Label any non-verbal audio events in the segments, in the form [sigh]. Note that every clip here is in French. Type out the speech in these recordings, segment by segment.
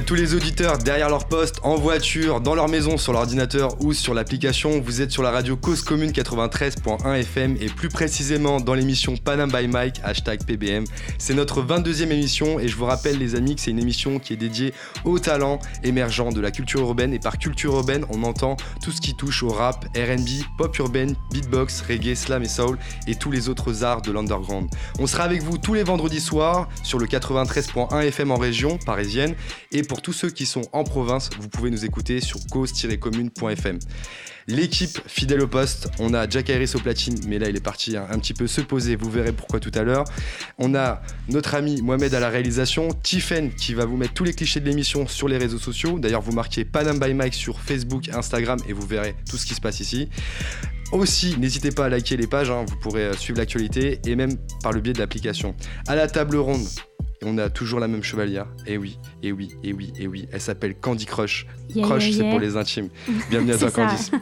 À tous les auditeurs derrière leur poste, en voiture, dans leur maison, sur l'ordinateur ou sur l'application. Vous êtes sur la radio Cause Commune 93.1 FM et plus précisément dans l'émission Panam by Mike, hashtag PBM. C'est notre 22e émission et je vous rappelle les amis que c'est une émission qui est dédiée aux talents émergents de la culture urbaine. Et par culture urbaine, on entend tout ce qui touche au rap, RB, pop urbaine, beatbox, reggae, slam et soul et tous les autres arts de l'underground. On sera avec vous tous les vendredis soirs sur le 93.1 FM en région parisienne et pour tous ceux qui sont en province, vous pouvez nous écouter sur cause-commune.fm. L'équipe fidèle au poste, on a Jack Harris au platine, mais là il est parti un, petit peu se poser, vous verrez pourquoi tout à l'heure. On a notre ami Mohamed à la réalisation, Tiffen qui va vous mettre tous les clichés de l'émission sur les réseaux sociaux. D'ailleurs, vous marquez Panam by Mike sur Facebook, Instagram et vous verrez tout ce qui se passe ici. Aussi, n'hésitez pas à liker les pages, hein, vous pourrez euh, suivre l'actualité et même par le biais de l'application. À la table ronde, on a toujours la même chevalière. Et eh oui, et eh oui, et eh oui, et oui. Elle s'appelle Candy Crush. Crush, c'est pour les intimes. [laughs] Bienvenue à toi, Candy. [laughs]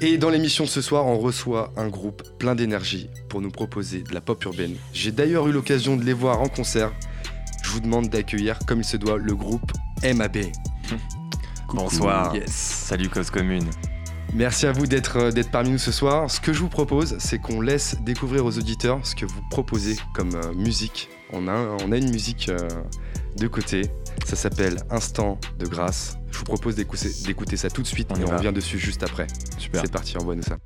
Et dans l'émission ce soir, on reçoit un groupe plein d'énergie pour nous proposer de la pop urbaine. J'ai d'ailleurs eu l'occasion de les voir en concert. Je vous demande d'accueillir, comme il se doit, le groupe MAB. Bonsoir. Salut Cause Commune. Merci à vous euh, d'être parmi nous ce soir. Ce que je vous propose, c'est qu'on laisse découvrir aux auditeurs ce que vous proposez comme euh, musique on a, on a une musique euh, de côté. Ça s'appelle Instant de grâce. Je vous propose d'écouter ça tout de suite et on revient dessus juste après. Super. C'est parti, envoie-nous ça.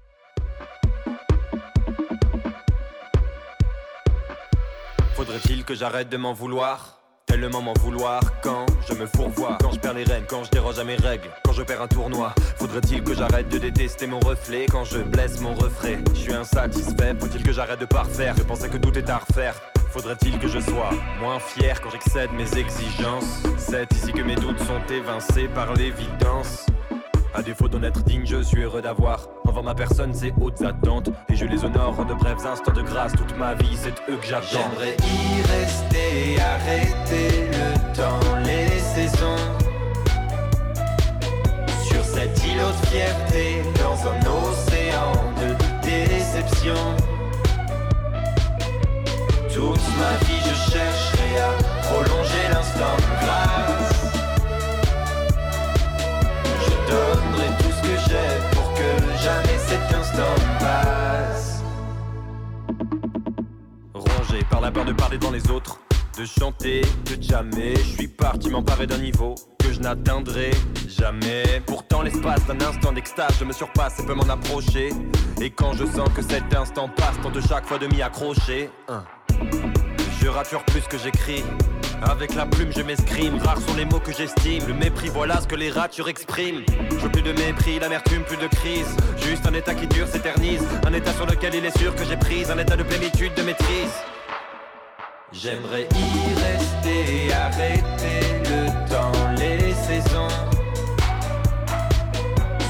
Faudrait-il que j'arrête de m'en vouloir? Tellement m'en vouloir quand je me fourvoie, quand je perds les rênes, quand je déroge à mes règles, quand je perds un tournoi. Faudrait-il que j'arrête de détester mon reflet quand je blesse mon refrain? Je suis insatisfait, faut-il que j'arrête de parfaire? Je pensais que tout est à refaire. Faudrait-il que je sois moins fier quand j'excède mes exigences? C'est ici que mes doutes sont évincés par l'évidence. À défaut d'en être digne, je suis heureux d'avoir envers ma personne ces hautes attentes. Et je les honore en de brefs instants de grâce. Toute ma vie, c'est eux que j'attends. J'aimerais y rester, arrêter le temps, les saisons. Sur cette îlot de fierté, dans un océan de déception. Toute ma vie je chercherai à prolonger l'instant grâce pour que jamais cet instant passe. Rongé par la peur de parler devant les autres de chanter, de jamais Je suis parti m'emparer d'un niveau que je n'atteindrai jamais. Pourtant l'espace d'un instant d'extase Je me surpasse et peux m'en approcher. Et quand je sens que cet instant passe Tente chaque fois de m'y accrocher je rature plus que j'écris. Avec la plume, je m'escrime. Rares sont les mots que j'estime. Le mépris, voilà ce que les ratures expriment. Je veux plus de mépris, l'amertume, plus de crise. Juste un état qui dure, s'éternise. Un état sur lequel il est sûr que j'ai prise. Un état de plénitude, de maîtrise. J'aimerais y rester, arrêter le temps, les saisons.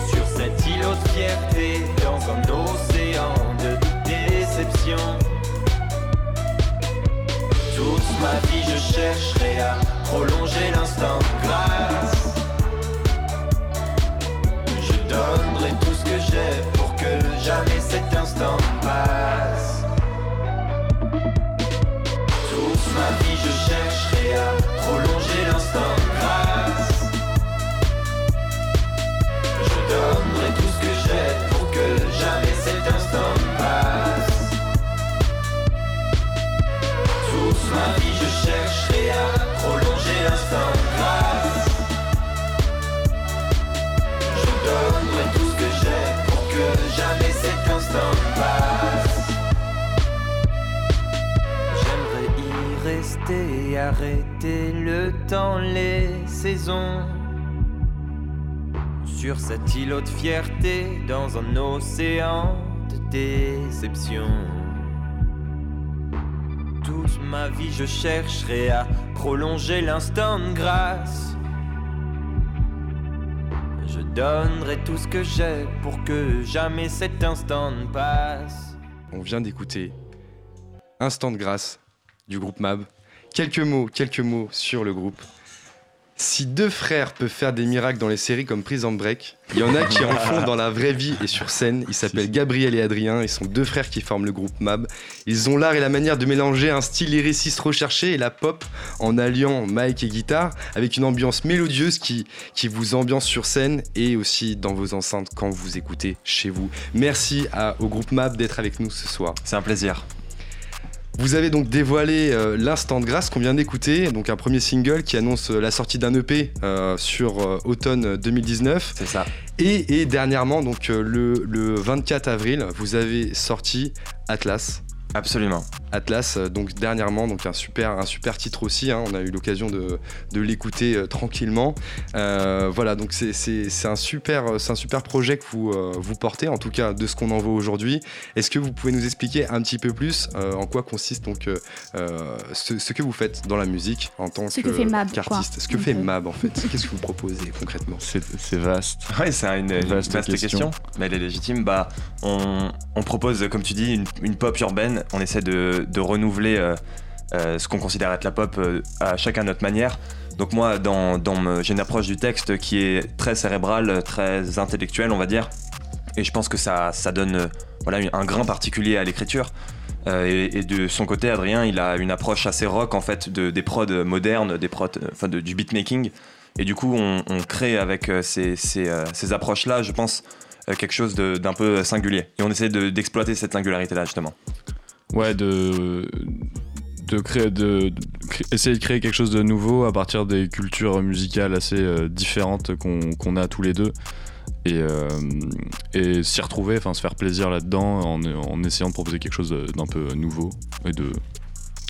Sur cette îlot de fierté, dans un océan de déception. Toute ma vie je chercherai à prolonger l'instant grâce. Je donnerai tout ce que j'ai pour que jamais cet instant passe. Toute ma vie je chercherai à prolonger l'instant y rester, arrêter le temps, les saisons sur cette îlot de fierté dans un océan de déception toute ma vie je chercherai à prolonger l'instant de grâce. Je donnerai tout ce que j'ai pour que jamais cet instant ne passe. On vient d'écouter Instant de grâce du groupe MAB. Quelques mots, quelques mots sur le groupe. Si deux frères peuvent faire des miracles dans les séries comme Prison Break, il y en a qui en font dans la vraie vie et sur scène. Ils s'appellent Gabriel et Adrien. Ils sont deux frères qui forment le groupe MAB. Ils ont l'art et la manière de mélanger un style lyriciste recherché et la pop en alliant mic et guitare avec une ambiance mélodieuse qui, qui vous ambiance sur scène et aussi dans vos enceintes quand vous écoutez chez vous. Merci à, au groupe MAB d'être avec nous ce soir. C'est un plaisir. Vous avez donc dévoilé euh, l'instant de grâce qu'on vient d'écouter, donc un premier single qui annonce euh, la sortie d'un EP euh, sur automne 2019. C'est ça. Et, dernièrement, donc le, le 24 avril, vous avez sorti Atlas. Absolument. Atlas, euh, donc dernièrement, donc un super, un super titre aussi. Hein. on a eu l'occasion de, l'écouter euh, tranquillement. Euh, voilà, donc c'est un super, c'est un super projet que vous vous portez, en tout cas de ce qu'on en voit aujourd'hui. Est-ce que vous pouvez nous expliquer un petit peu plus en quoi consiste donc ce, que vous faites dans la musique en tant qu'artiste? Ce que fait Mab en fait [laughs] Qu'est-ce que vous proposez concrètement? C'est vaste. Ouais, c'est une, vaste, question. mais elle est légitime. Bah, on, propose, comme tu dis, une pop urbaine on essaie de, renouveler euh, euh, ce qu'on considère être la pop euh, à chacun notre manière. Donc moi, j'ai une approche du texte qui est très cérébrale, très intellectuelle, on va dire. Et je pense que ça, donne un grain particulier à l'écriture. et, de son côté, Adrien, il a une approche assez rock en fait de, des prods modernes, des prods, du beatmaking. Et du coup, on, crée avec ces approches-là, je pense, quelque chose d'un peu singulier. Et on essaie d'exploiter cette singularité-là, justement. Ouais, de, de créer, de, essayer de créer quelque chose de nouveau à partir des cultures musicales assez euh, différentes qu'on a tous les deux. Et, euh, et s'y retrouver, enfin se faire plaisir là-dedans en, en, essayant de proposer quelque chose d'un peu nouveau et de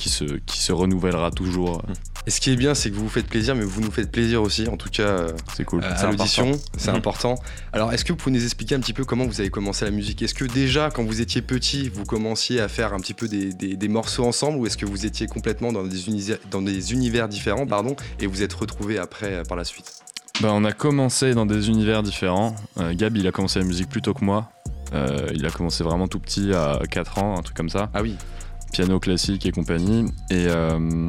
qui se, qui se renouvellera toujours. Et ce qui est bien, c'est que vous vous faites plaisir, mais vous nous faites plaisir aussi, en tout cas euh, c'est cool. à l'audition, c'est mhm. important. Alors, est-ce que vous pouvez nous expliquer un petit peu comment vous avez commencé la musique? Est-ce que déjà, quand vous étiez petit, vous commenciez à faire un petit peu des, des, morceaux ensemble, ou est-ce que vous étiez complètement dans des, univers, dans des univers différents, pardon, et vous êtes retrouvés après euh, par la suite? Bah, on a commencé dans des univers différents. Euh, Gab, il a commencé la musique plus tôt que moi. il a commencé vraiment tout petit, à 4 ans, un truc comme ça. Ah oui piano classique et compagnie. Et euh,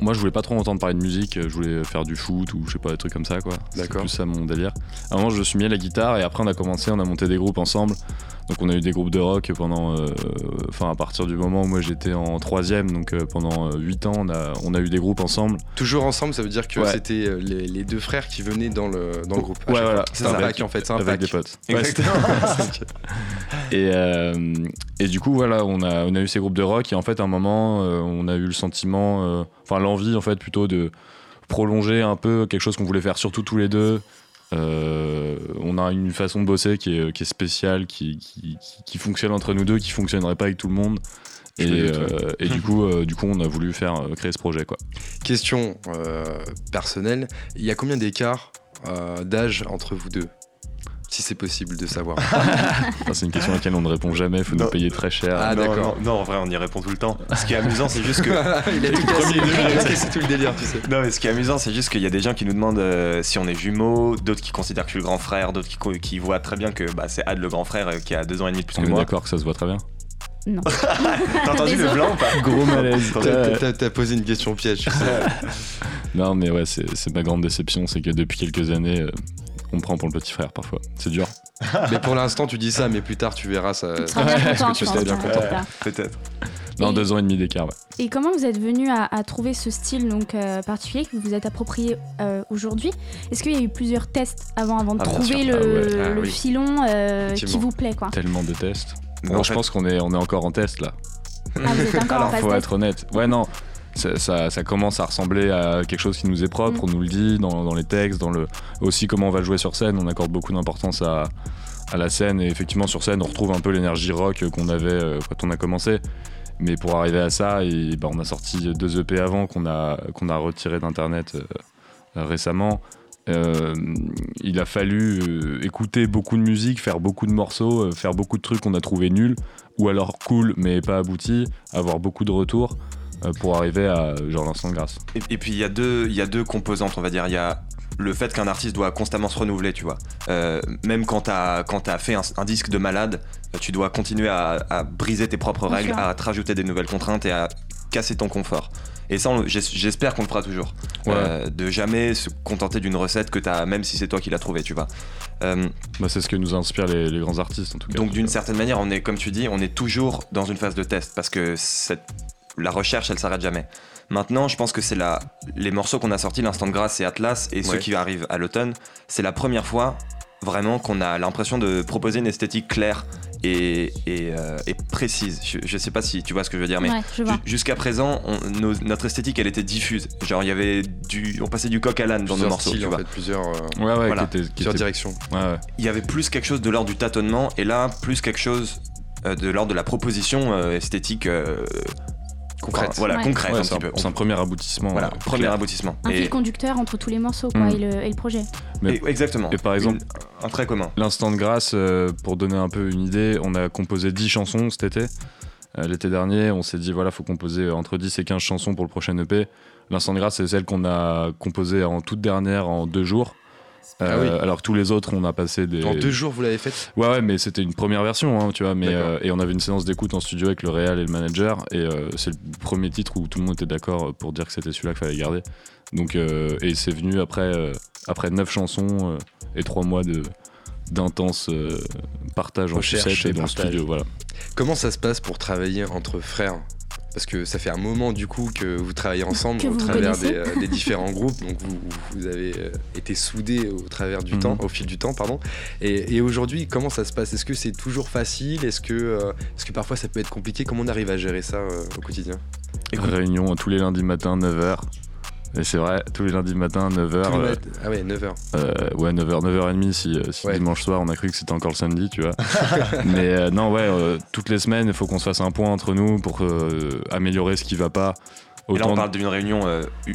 moi, je voulais pas trop entendre parler de musique, je voulais faire du foot ou je sais pas, des trucs comme ça, quoi. C'est plus ça mon délire. À un moment, je me suis mis à la guitare et après, on a commencé, on a monté des groupes ensemble. Donc on a eu des groupes de rock pendant, euh, enfin à partir du moment où moi j'étais en troisième, donc euh, pendant 8 ans on a, on a eu des groupes ensemble. Toujours ensemble, ça veut dire que c'était euh, les, deux frères qui venaient dans le, dans le groupe. Ouais voilà, c'est un pack en fait, c'est un avec des potes. Exactement. [laughs] et, et du coup voilà, on a, on a eu ces groupes de rock et en fait à un moment on a eu le sentiment, enfin l'envie en fait plutôt de prolonger un peu quelque chose qu'on voulait faire surtout tous les deux euh, on a une façon de bosser qui est, spéciale, qui, fonctionne entre nous deux, qui fonctionnerait pas avec tout le monde. Et, euh, du [laughs] coup, euh, du coup, on a voulu faire créer ce projet, quoi. Question personnelle, il y a combien d'écart d'âge entre vous deux? Si c'est possible de savoir [laughs] C'est une question à laquelle on ne répond jamais, il faut nous payer très cher. Ah, d'accord. Non, en vrai, on y répond tout le temps. Ce qui est amusant, c'est juste que. [laughs] il a tout cassé, [laughs] c'est tout le délire, tu sais. Non, mais ce qui est amusant, c'est juste qu'il y a des gens qui nous demandent euh, si on est jumeaux, d'autres qui considèrent que je suis le grand frère, d'autres qui, qui, voient très bien que bah, c'est Ad le grand frère euh, qui a deux ans et demi de plus on que moi. d'accord que ça se voit très bien. Non. T'as entendu le blanc ou pas? Gros malaise. T'as posé une question piège. non, mais ouais, c'est ma grande déception, c'est que depuis quelques années, euh, on me prend pour le petit frère parfois. C'est dur. [laughs] mais pour l'instant, tu dis ça, mais plus tard, tu verras ça. Tu seras bien [laughs] content, content. Peut-être. Dans deux ans et demi d'écart, ouais. Et comment vous êtes venu à, trouver ce style donc euh, particulier que vous vous êtes approprié euh, aujourd'hui? Est-ce qu'il y a eu plusieurs tests avant, avant de ah, trouver le, ah, filon euh, qui vous plaît quoi? Tellement de tests. Non, je pense qu'on est, on est encore en test là. Ah, vous êtes encore [laughs] Alors, faut être honnête. Ouais, non ça, commence à ressembler à quelque chose qui nous est propre, mm. on nous le dit dans, les textes, dans le aussi comment on va jouer sur scène, on accorde beaucoup d'importance à, la scène et effectivement sur scène on retrouve un peu l'énergie rock qu'on avait euh, quand on a commencé. Mais pour arriver à ça, et, bah, on a sorti deux EP avant qu'on a, qu'on a retiré d'internet euh, récemment. Euh, il a fallu écouter beaucoup de musique, faire beaucoup de morceaux, faire beaucoup de trucs qu'on a trouvé nuls, ou alors cool mais pas aboutis, avoir beaucoup de retours. Euh, pour arriver à genre l'instant de grâce. Et, puis il y, a deux, y a deux composantes, on va dire. Il y a le fait qu'un artiste doit constamment se renouveler, tu vois. Euh, même quand t'as quand as fait un, disque de malade, tu dois continuer à, briser tes propres règles, à te rajouter des nouvelles contraintes et à casser ton confort. Et ça, j'espère qu'on le fera toujours. Euh, de jamais se contenter d'une recette que tu as, même si c'est toi qui l'as trouvée, tu vois. Euh, bah, c'est ce que nous inspire les, grands artistes, en tout cas. Donc, d'une certaine manière, on est, comme tu dis, on est toujours dans une phase de test parce que cette, la recherche, elle s'arrête jamais. Maintenant, je pense que c'est les morceaux qu'on a sortis, l'instant de grâce et Atlas, et ceux qui arrivent à l'automne, c'est la première fois vraiment qu'on a l'impression de proposer une esthétique claire et, euh, précise. Je, sais pas si tu vois ce que je veux dire, mais jusqu'à présent, notre esthétique, elle était diffuse. Genre, il y avait du, on passait du coq à l'âne dans nos morceaux. tu vois. plusieurs, euh, directions. Il y avait plus quelque chose de l'ordre du tâtonnement, et là, plus quelque chose euh, de l'ordre de la proposition esthétique concrète. voilà, concrète un petit peu. C'est un premier aboutissement. Voilà, premier aboutissement. Un fil conducteur entre tous les morceaux quoi, mm. et, le, projet. exactement. Et par exemple, un trait commun. L'instant de grâce, euh, pour donner un peu une idée, on a composé 10 chansons cet été. Euh, l'été dernier, on s'est dit voilà, faut composer entre 10 et 15 chansons pour le prochain EP. L'instant de grâce, c'est celle qu'on a composée en toute dernière en deux jours. Ah euh, alors que tous les autres, on a passé des. En deux jours, vous l'avez fait Ouais, ouais, mais c'était une première version, hein, tu vois. Mais, euh, et on avait une séance d'écoute en studio avec le réal et le manager. Et euh, c'est le premier titre où tout le monde était d'accord pour dire que c'était celui-là qu'il fallait garder. Donc, et c'est venu après, après 9 chansons et 3 mois de d'intense partage en sucette et dans le studio. Voilà. Comment ça se passe pour travailler entre frères? Parce que ça fait un moment du coup que vous travaillez ensemble au travers euh, des, différents [laughs] groupes, donc vous, avez euh, été soudés au travers du mhm. temps, au fil du temps, pardon. Et, aujourd'hui, comment ça se passe? Est-ce que c'est toujours facile? Est-ce que, euh, est-ce que parfois ça peut être compliqué? Comment on arrive à gérer ça au quotidien? Réunion tous les lundis matin, 9h. Et c'est vrai, tous les lundis matin, 9h. Euh, ah ouais, 9h. Euh, ouais, 9h, 9h30 si, euh, si dimanche soir on a cru que c'était encore le samedi, tu vois. [laughs] Mais non, ouais, toutes les semaines, il faut qu'on se fasse un point entre nous pour améliorer ce qui va pas. Et là, on parle d'une réunion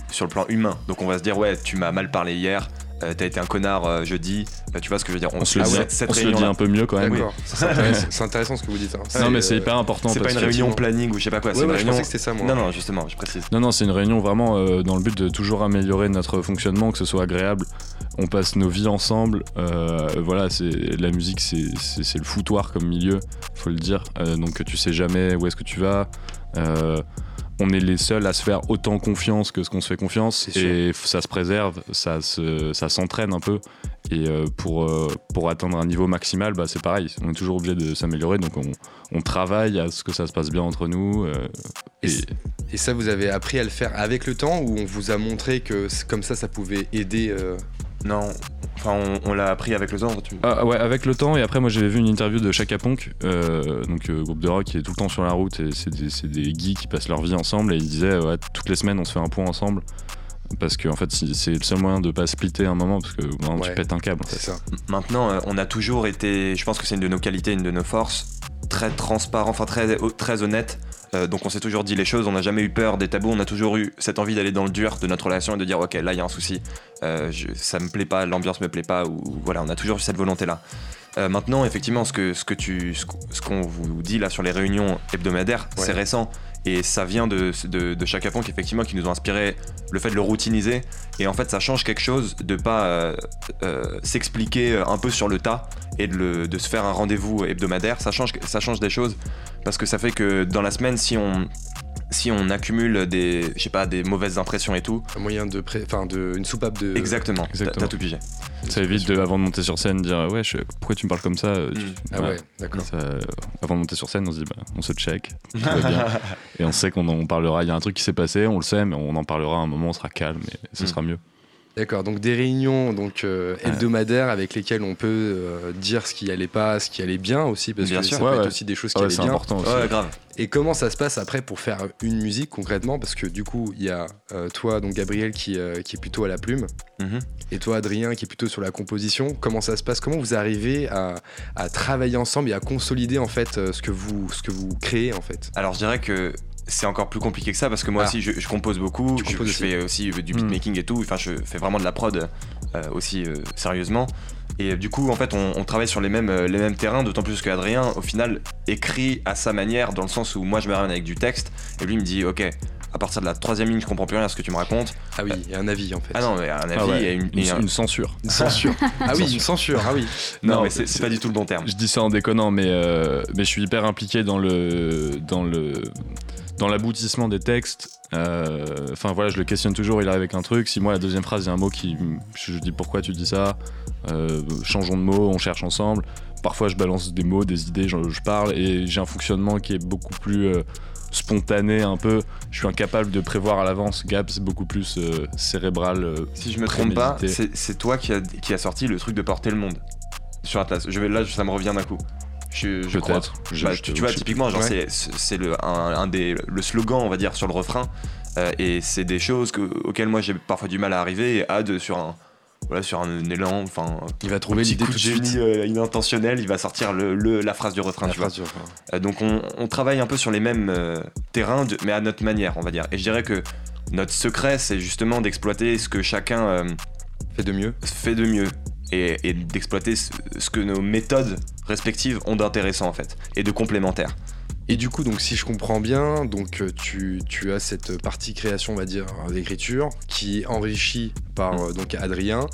sur le plan humain. Donc on va se dire, ouais, tu m'as mal parlé hier, euh, t'as été un connard euh, jeudi, bah, tu vois ce que je veux dire On, se, le, dit, on dit un peu mieux quand même. [laughs] C'est intéressant, ce que vous dites. Hein. Non, mais c'est hyper important. C'est pas une réunion planning ou je sais pas quoi. Ouais, Je pensais que c'était ça, moi. Non, non, justement, je précise. Non, non, c'est une réunion vraiment euh, dans le but de toujours améliorer notre fonctionnement, que ce soit agréable. On passe nos vies ensemble. voilà, c'est la musique, c'est le foutoir comme milieu, faut le dire. donc tu sais jamais où est-ce que tu vas on est les seuls à se faire autant confiance que ce qu'on se fait confiance et ça se préserve, ça ça s'entraîne un peu et euh, pour, euh, pour atteindre un niveau maximal, bah, c'est pareil, on est toujours obligé de s'améliorer donc on, travaille à ce que ça se passe bien entre nous. Euh, et, et, ça, vous avez appris à le faire avec le temps ou on vous a montré que comme ça, ça pouvait aider non, enfin on, l'a appris avec le temps. Tu... Ah, ouais, avec le temps. Et après, moi j'avais vu une interview de Chaka Ponk, euh, donc euh, groupe de rock qui est tout le temps sur la route. Et c'est des, des geeks qui passent leur vie ensemble. Et ils disaient, ouais, toutes les semaines on se fait un point ensemble. Parce que en fait, c'est le seul moyen de pas splitter un moment parce que tu pètes un câble. C'est ça. Maintenant, euh, on a toujours été, je pense que c'est une de nos qualités, une de nos forces, très transparent, enfin très, très honnête euh, donc on s'est toujours dit les choses, on n'a jamais eu peur des tabous, on a toujours eu cette envie d'aller dans le dur de notre relation et de dire ok là il y a un souci, euh, ça me plaît pas, l'ambiance me plaît pas, ou voilà, on a toujours eu cette volonté là. Euh, maintenant, effectivement, ce que, ce que tu, ce qu'on vous dit là sur les réunions hebdomadaires, c'est récent. Et ça vient de, de, de Chaka effectivement, qui nous ont inspiré le fait de le routiniser. Et en fait, ça change quelque chose de pas euh, euh, s'expliquer un peu sur le tas et de, se faire un rendez-vous hebdomadaire. Ça change des choses parce que ça fait que dans la semaine, si on, si on accumule des, je sais pas, des mauvaises impressions et tout. Un moyen de, pré... enfin, de, une soupape de. Exactement. T'as tout pigé. Ça évite de, avant de monter sur scène, dire ouais, pourquoi tu me parles comme ça mm. Ah ouais, d'accord. avant de monter sur scène, on se dit bah, on se check, [laughs] et on sait qu'on en parlera. Il y a un truc qui s'est passé, on le sait, mais on en parlera à un moment, on sera calme et ce mm. sera mieux. D'accord, donc des réunions donc euh, hebdomadaires avec lesquelles on peut euh, dire ce qui allait pas, ce qui allait bien aussi, parce que ça peut être aussi des choses qui allaient bien. important aussi. grave. Et comment ça se passe après pour faire une musique concrètement? Parce que du coup, il y a euh, toi, donc Gabriel, qui, qui, est plutôt à la plume, mhm. et toi, Adrien, qui est plutôt sur la composition. Comment ça se passe? Comment vous arrivez à, à, travailler ensemble et à consolider en fait ce que vous, ce que vous créez en fait? Alors, je dirais que c'est encore plus compliqué que ça parce que moi ah. aussi je, compose beaucoup, je, fais aussi du hmm. beatmaking et tout, enfin je fais vraiment de la prod euh, aussi euh, sérieusement. Et euh, du coup en fait on, travaille sur les mêmes, les mêmes terrains, d'autant plus qu'Adrien au final écrit à sa manière dans le sens où moi je me ramène avec du texte et lui il me dit ok à partir de la troisième ligne, je comprends plus rien à ce que tu me racontes. Ah oui, il y a un avis en fait. Ah non, mais un avis ah et une, une, censure. Une censure. [laughs] ah oui, une censure. Ah oui. Non, mais c'est pas du tout le bon terme. Je dis ça en déconnant, mais, mais je suis hyper impliqué dans le, dans le, dans l'aboutissement des textes, enfin voilà, je le questionne toujours, il arrive avec un truc. Si moi, la deuxième phrase, il y a un mot qui. Je dis pourquoi tu dis ça Changeons de mot, on cherche ensemble. Parfois, je balance des mots, des idées, je, je parle et j'ai un fonctionnement qui est beaucoup plus spontané un peu. Je suis incapable de prévoir à l'avance. Gab, c'est beaucoup plus euh, cérébral. Euh, si je me trompe pas, c'est toi qui a, qui a sorti le truc de porter le monde sur Atlas. Je vais, là, ça me revient d'un coup. Je, je crois. Bah, tu, vois, typiquement, genre, c'est le, un, des, le slogan, on va dire, sur le refrain. Euh, et c'est des choses auxquelles moi j'ai parfois du mal à arriver. Et Ad, sur un, voilà, sur un élan, enfin, il va trouver l'idée coup de génie euh, inintentionnel, il va sortir le, la phrase du refrain, tu vois. Euh, donc on, travaille un peu sur les mêmes euh, terrains, mais à notre manière, on va dire. Et je dirais que notre secret, c'est justement d'exploiter ce que chacun fait de mieux, fait de mieux, et, d'exploiter ce, que nos méthodes respectives ont d'intéressant en fait, et de complémentaire. Et du coup, donc si je comprends bien, donc euh, tu, tu as cette partie création, on va dire, d'écriture, qui est enrichie par euh, donc Adrien.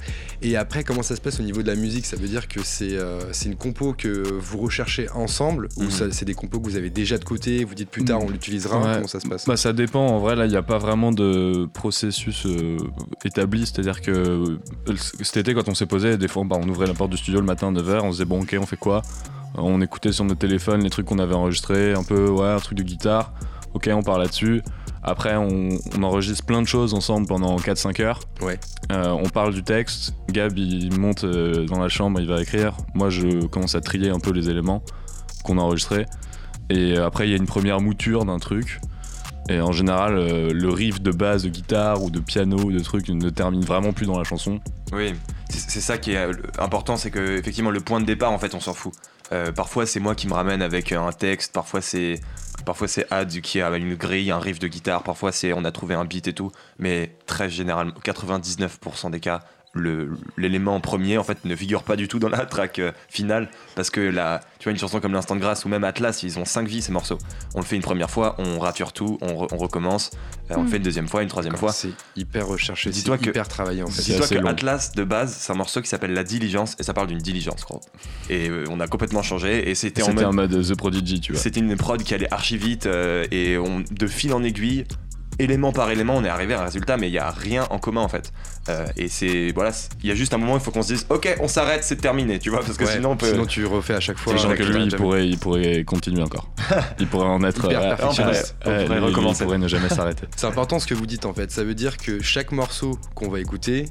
Et après, comment ça se passe au niveau de la musique? Ça veut dire que c'est euh, c'est une compo que vous recherchez ensemble? Ou mm. c'est des compos que vous avez déjà de côté Vous dites plus tard, on l'utilisera? Comment ça se passe? Bah, Ça dépend. En vrai, là, il n'y a pas vraiment de processus établi. C'est-à-dire que cet été, quand on s'est posé, des fois, bah, on ouvrait la porte du studio le matin à 9h, on se disait, bon, ok, on fait quoi? On écoutait sur notre téléphone les trucs qu'on avait enregistrés, un peu, ouais, un truc de guitare. Ok, on part là-dessus. Après, on, enregistre plein de choses ensemble pendant 4-5 heures. Ouais. Euh, on parle du texte. Gab, il monte euh, dans la chambre, il va écrire. Moi, je commence à trier un peu les éléments qu'on a enregistrés. Et après, il y a une première mouture d'un truc. Et en général, euh, le riff de base de guitare ou de piano ou de trucs ne termine vraiment plus dans la chanson. Oui, c'est ça qui est important, c'est que effectivement le point de départ, en fait, on s'en fout. Euh, parfois c'est moi qui me ramène avec un texte, parfois c'est parfois c'est Ad qui a une grille, un riff de guitare, parfois c'est on a trouvé un beat et tout, mais très généralement 99% des cas l'élément premier en fait ne figure pas du tout dans la track euh, finale parce que la, tu vois une chanson comme l'instant de grâce ou même Atlas ils ont 5 vies ces morceaux. On le fait une première fois on rature tout on, recommence euh, on le fait une deuxième fois une troisième fois. c'est hyper recherché c'est hyper travaillé en fait. dis-toi que Atlas de base c'est un morceau qui s'appelle La Diligence et ça parle d'une diligence gros. et euh, on a complètement changé et c'était en mode, mode The Prodigy tu vois. c'était une prod qui allait archi vite et on, de fil en aiguille élément par élément, on est arrivé à un résultat, mais il n'y a rien en commun en fait. Euh, et c'est voilà, il y a juste un moment où il faut qu'on se dise, ok, on s'arrête, c'est terminé, tu vois, parce que sinon on peut. Sinon tu refais à chaque fois. Genre que lui, il pourrait, il pourrait continuer encore. [laughs] il pourrait en être. Euh, on pourrait, recommencer. Il pourrait ne jamais s'arrêter. C'est important ce que vous dites en fait. Ça veut dire que chaque morceau qu'on va écouter,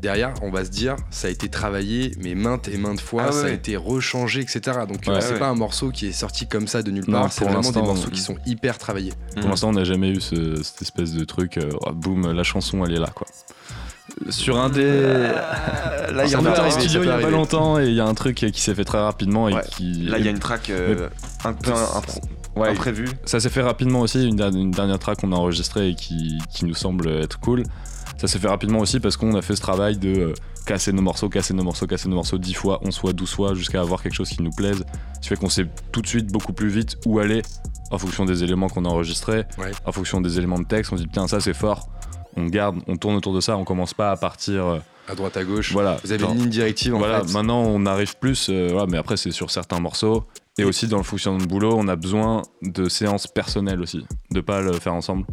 derrière, on va se dire, ça a été travaillé, mais maintes et maintes fois, ah ça a été rechangé, etc. Donc c'est pas un morceau qui est sorti comme ça de nulle part, c'est vraiment des morceaux qui sont hyper travaillés. Pour l'instant, on n'a jamais eu cette espèce de truc, euh, oh, boum, la chanson, elle est là, quoi. Sur un des. Euh, là, il y a un studio il y a pas longtemps et il y a un truc qui s'est fait très rapidement et qui. Là, il y a une track euh, un peu imprévue. Ça s'est fait rapidement aussi, une, dernière track qu'on a enregistrée et qui, qui nous semble être cool. Ça s'est fait rapidement aussi parce qu'on a fait ce travail de euh, casser nos morceaux, casser nos morceaux, casser nos morceaux 10 fois, 11 fois, 12 fois, jusqu'à avoir quelque chose qui nous plaise. Ce qui fait qu'on sait tout de suite beaucoup plus vite où aller en fonction des éléments qu'on a enregistrés, en fonction des éléments de texte. On se dit, putain, ça c'est fort. On garde, on tourne autour de ça, on commence pas à partir. Euh, à droite à gauche. Voilà. Vous avez une ligne directive en voilà, Maintenant on arrive plus, euh, voilà, mais après c'est sur certains morceaux. Et aussi dans le fonctionnement de boulot, on a besoin de séances personnelles aussi, de pas le faire ensemble.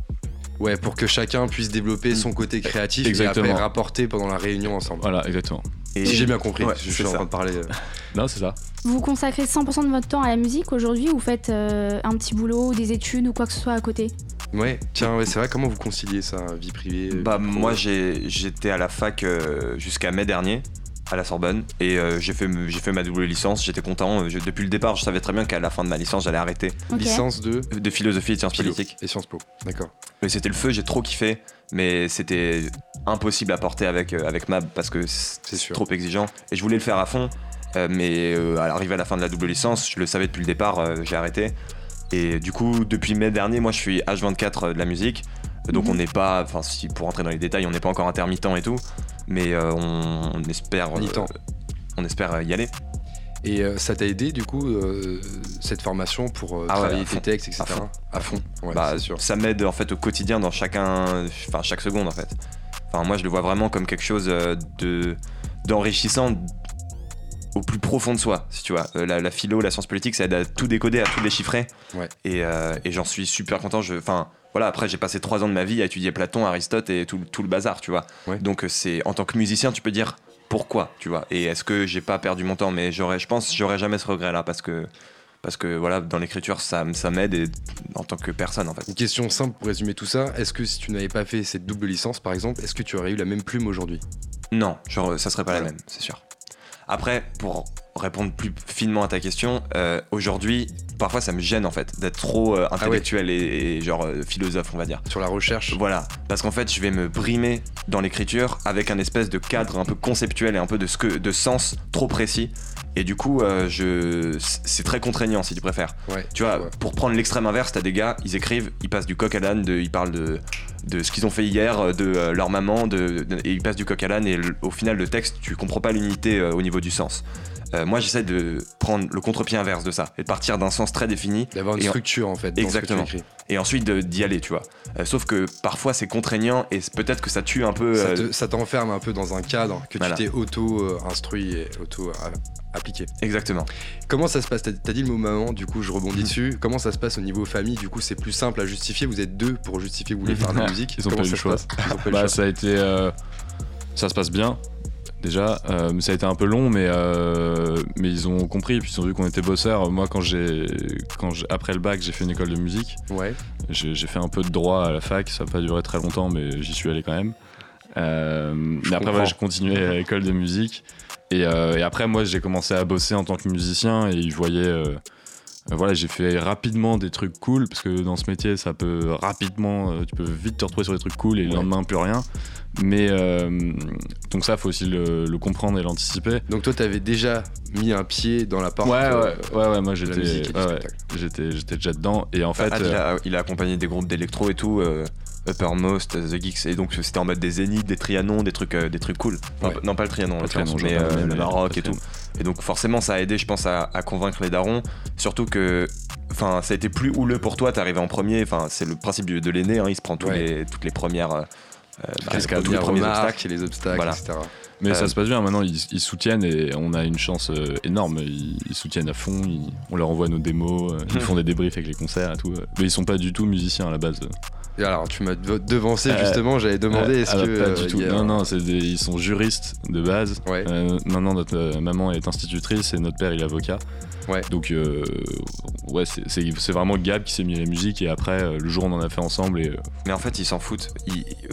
Ouais, pour que chacun puisse développer son côté créatif exactement. et après rapporter pendant la réunion ensemble. Voilà, exactement. Et si j'ai bien compris, je suis en train de parler. Euh. non, c'est ça. Vous consacrez 100% de votre temps à la musique aujourd'hui ou vous faites euh, un petit boulot ou des études ou quoi que ce soit à côté? Ouais, tiens, ouais, c'est vrai, comment vous conciliez ça, vie privée? Bah, moi j'étais à la fac euh, jusqu'à mai dernier à la Sorbonne. Et euh, j'ai fait j'ai fait ma double licence. J'étais content. Euh, depuis le départ je savais très bien qu'à la fin de ma licence j'allais arrêter. Licence de de philosophie et de sciences politiques. et Sciences Po. D'accord. Mais c'était le feu j'ai trop kiffé. Mais c'était impossible à porter avec euh, avec Mab parce que c'est trop exigeant. Et je voulais le faire à fond. Mais à l'arrivée à la fin de la double licence je le savais depuis le départ j'ai arrêté. Et du coup depuis mai dernier moi je suis H24 de la musique. Donc mhm. on n'est pas enfin si pour rentrer dans les détails on n'est pas encore intermittent et tout mais euh, on, espère, euh, on espère y aller. Et euh, ça t'a aidé du coup cette formation pour ah travailler tes textes, etc. À fond. Bah, sûr. Ça m'aide en fait au quotidien dans chacun, enfin chaque seconde en fait. Enfin moi je le vois vraiment comme quelque chose de d'enrichissant au plus profond de soi, si tu vois. la, philo, la science politique, ça aide à tout décoder, à tout déchiffrer. Et, et j'en suis super content. Enfin, voilà, après j'ai passé trois ans de ma vie à étudier Platon, Aristote et tout, tout le bazar, tu vois. Donc c'est en tant que musicien, tu peux dire pourquoi, tu vois. Et est-ce que j'ai pas perdu mon temps? Mais j'aurais, je pense, j'aurais jamais ce regret-là parce que parce que voilà, dans l'écriture, ça, ça m'aide en tant que personne en fait. Une question simple pour résumer tout ça est-ce que si tu n'avais pas fait cette double licence par exemple, est-ce que tu aurais eu la même plume aujourd'hui? Non, genre, ça serait pas la même, c'est sûr. Après, pour répondre plus finement à ta question, euh, aujourd'hui, parfois ça me gêne en fait d'être trop euh, ah intellectuel et, genre euh, philosophe, on va dire. Sur la recherche Voilà, parce qu'en fait, je vais me brimer dans l'écriture avec un espèce de cadre un peu conceptuel et un peu de, ce que, de sens trop précis. Et du coup, je, c'est très contraignant si tu préfères. tu vois, pour prendre l'extrême inverse, t'as des gars, ils écrivent, ils passent du coq à l'âne, ils parlent de, de ce qu'ils ont fait hier, de leur maman, de, et ils passent du coq à l'âne, et au final, le texte, tu comprends pas l'unité au niveau du sens. Euh, moi, j'essaie de prendre le contre-pied inverse de ça et de partir d'un sens très défini. D'avoir une structure en, fait. Exactement. et ensuite d'y aller, tu vois. Euh, sauf que parfois c'est contraignant et peut-être que ça tue un peu. Ça euh, t'enferme un peu dans un cadre que tu t'es auto-instruit et auto-appliqué. Exactement. Comment ça se passe? T'as dit le mot maman, du coup je rebondis [laughs] dessus. Comment ça se passe au niveau famille? Du coup c'est plus simple à justifier. Vous êtes deux pour justifier que vous voulez faire de la [laughs] musique. Ils ont pas eu le choix. Bah, ça a été. Ça se passe bien déjà. Euh, ça a été un peu long, mais, euh, mais ils ont compris, puis ils ont vu qu'on était bosseurs. Moi, quand j'ai, quand après le bac, j'ai fait une école de musique. Ouais. J'ai, fait un peu de droit à la fac, ça n'a pas duré très longtemps, mais j'y suis allé quand même. Euh, mais après, j'ai continué à l'école de musique. Et, et, après, moi, j'ai commencé à bosser en tant que musicien et ils voyaient. Voilà, j'ai fait rapidement des trucs cool parce que dans ce métier, ça peut rapidement, tu peux vite te retrouver sur des trucs cool et le lendemain plus rien. Mais euh, donc ça, faut aussi le, comprendre et l'anticiper. Donc toi, t'avais déjà mis un pied dans la part. Ouais, ouais, ouais, ouais, moi j'étais, j'étais, j'étais déjà dedans. Et en fait, euh, il, a, accompagné des groupes d'électro et tout. Euh, Uppermost, The Geeks, et donc c'était en mode des zéniths, des trianons, des trucs, des trucs cool. Non, pas le trianon, le trianon mais le Maroc et tout. Et donc forcément, ça a aidé, je pense, à, convaincre les darons. Surtout que, enfin, ça a été plus houleux pour toi. T'es arrivé en premier. Enfin, c'est le principe de l'aîné. Hein, il se prend tous les, toutes les premières euh, bah, les premiers obstacles, les obstacles, etc. Mais ça euh, se passe bien, maintenant ils, soutiennent et on a une chance euh, énorme. Ils, soutiennent à fond, on leur envoie nos démos, ils [laughs] font des débriefs avec les concerts et tout. Mais ils sont pas du tout musiciens à la base. Alors tu m'as devancé justement, j'avais demandé est-ce que. Pas du tout. Non, non, ils sont juristes de base. maintenant notre maman est institutrice et notre père il est avocat. Ouais. Donc, euh, ouais, c'est vraiment Gab qui s'est mis à la musique et après, euh, le jour on en a fait ensemble. Et, euh, Mais en fait, ils s'en foutent.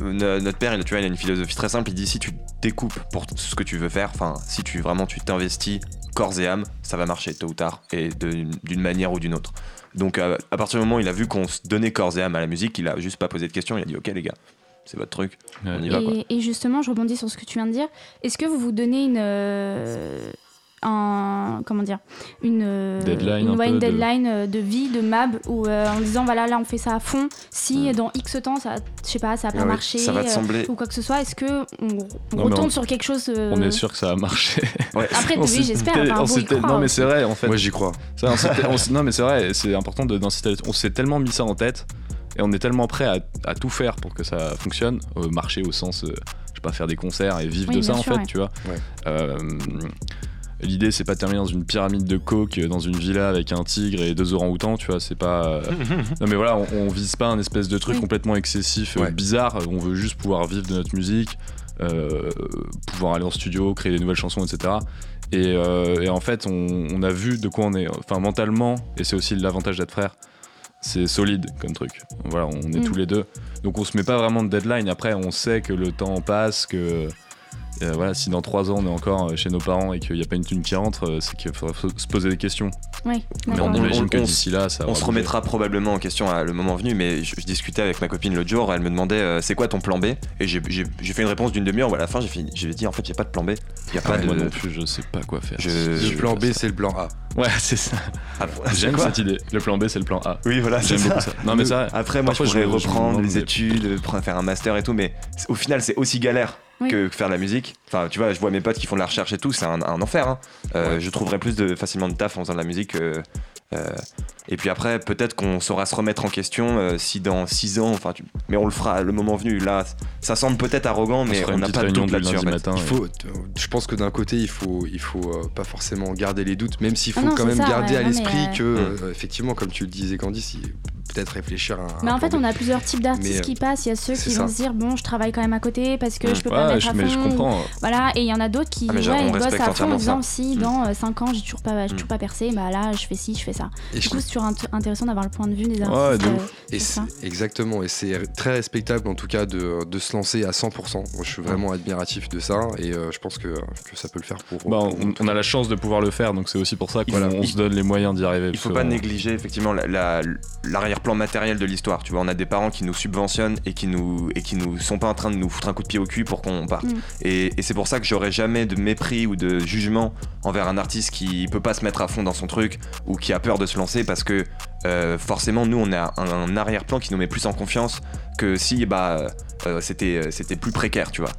notre père, il, tu vois, il a une philosophie très simple. Il dit si tu découpes pour ce que tu veux faire, enfin, si tu vraiment tu t'investis corps et âme, ça va marcher tôt ou tard et d'une manière ou d'une autre. Donc, à, partir du moment où il a vu qu'on se donnait corps et âme à la musique, il a juste pas posé de questions. Il a dit ok, les gars, c'est votre truc. On y et, va, quoi. et, justement, je rebondis sur ce que tu viens de dire. Est-ce que vous vous donnez une, un comment dire une euh, deadline, une, deadline euh, de... vie de Mab ou euh, en disant voilà là on fait ça à fond. Si dans X temps ça je sais pas ça a pas marché ou quoi que ce soit est-ce que on, retourne sur quelque chose on est sûr que ça a marché. [laughs] Après oui j'espère non mais c'est vrai en fait. Moi j'y crois. [laughs] Non mais c'est vrai c'est important d'inciter on s'est tellement mis ça en tête et on est tellement prêt à, tout faire pour que ça fonctionne marcher au sens je sais pas faire des concerts et vivre de ça en fait tu vois L'idée, c'est pas de terminer dans une pyramide de coke, dans une villa avec un tigre et deux orang-outans, tu vois. C'est pas. [laughs] non, mais voilà, on, vise pas un espèce de truc complètement excessif, euh, bizarre. On veut juste pouvoir vivre de notre musique, euh, pouvoir aller en studio, créer des nouvelles chansons, etc. Euh, et, en fait, on, a vu de quoi on est. Enfin, mentalement, et c'est aussi l'avantage d'être frère, c'est solide comme truc. Voilà, on est mm. tous les deux. Donc on se met pas vraiment de deadline. Après, on sait que le temps passe, que euh, voilà, si dans 3 ans on est encore euh, chez nos parents et qu'il n'y a pas une thune qui rentre, euh, c'est qu'il faudra se poser des questions. Oui. Mais on imagine que d'ici là, ça. On se remettra probablement en question à le moment venu, mais je, discutais avec ma copine l'autre jour, elle me demandait c'est quoi ton plan B? Et j'ai fait une réponse d'une demi-heure à la fin j'ai dit en fait, il n'y a pas de plan B. Y a pas de... Moi non plus, je sais pas quoi faire. le plan B, c'est le plan A. Ouais, [laughs] c'est ça. Ah, J'aime cette idée. Le plan B, c'est le plan A. Oui, voilà, j'aime beaucoup ça. Non, mais ça. Après, moi, je pourrais reprendre les études, faire un master et tout, mais au final, c'est aussi galère que faire de la musique. Enfin, tu vois, je vois mes potes qui font de la recherche et tout, c'est un, enfer. Hein. Euh, je trouverais plus de, facilement de taf en faisant de la musique et puis après, peut-être qu'on saura se remettre en question euh, si dans 6 ans, enfin, mais on le fera le moment venu. Là, ça semble peut-être arrogant, mais on n'a pas de doute là-dessus. Il faut, je pense que d'un côté, il faut, il faut euh, pas forcément garder les doutes, même s'il ah faut quand même garder à l'esprit que, euh, effectivement, comme tu le disais, Candice, peut-être réfléchir à. Mais en fait, on a plusieurs types d'artistes qui passent. Il y a ceux qui vont se dire bon, je travaille quand même à côté parce que je peux pas mettre à fond. Je comprends. Voilà, et il y en a d'autres qui ah, ouais, bossent à fond en disant si dans 5 ans j'ai toujours pas, toujours pas percé, bah là je fais ci, je fais ça. Du coup, c'est toujours intéressant d'avoir le point de vue des artistes. Ouais, et exactement, et c'est très respectable en tout cas de, de, se lancer à 100%. Moi, je suis vraiment admiratif de ça et euh, je pense que, que, ça peut le faire pour. Bah, on, a la chance de pouvoir le faire, donc c'est aussi pour ça qu'on on se donne les moyens d'y arriver. Il faut pas négliger effectivement l'arrière-plan matériel de l'histoire. Tu vois, on a des parents qui nous subventionnent et qui nous et qui nous sont pas en train de nous foutre un coup de pied au cul pour qu'on parte. Mm. Et, et c'est pour ça que j'aurais jamais de mépris ou de jugement envers un artiste qui peut pas se mettre à fond dans son truc ou qui a peur de se lancer parce que euh, forcément nous on a un, arrière-plan qui nous met plus en confiance que si bah euh, c'était euh, c'était plus précaire tu vois.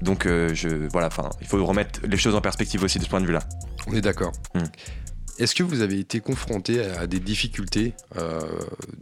Donc je voilà enfin il faut remettre les choses en perspective aussi de ce point de vue là on est d'accord. Hmm. Est-ce que vous avez été confronté à des difficultés euh,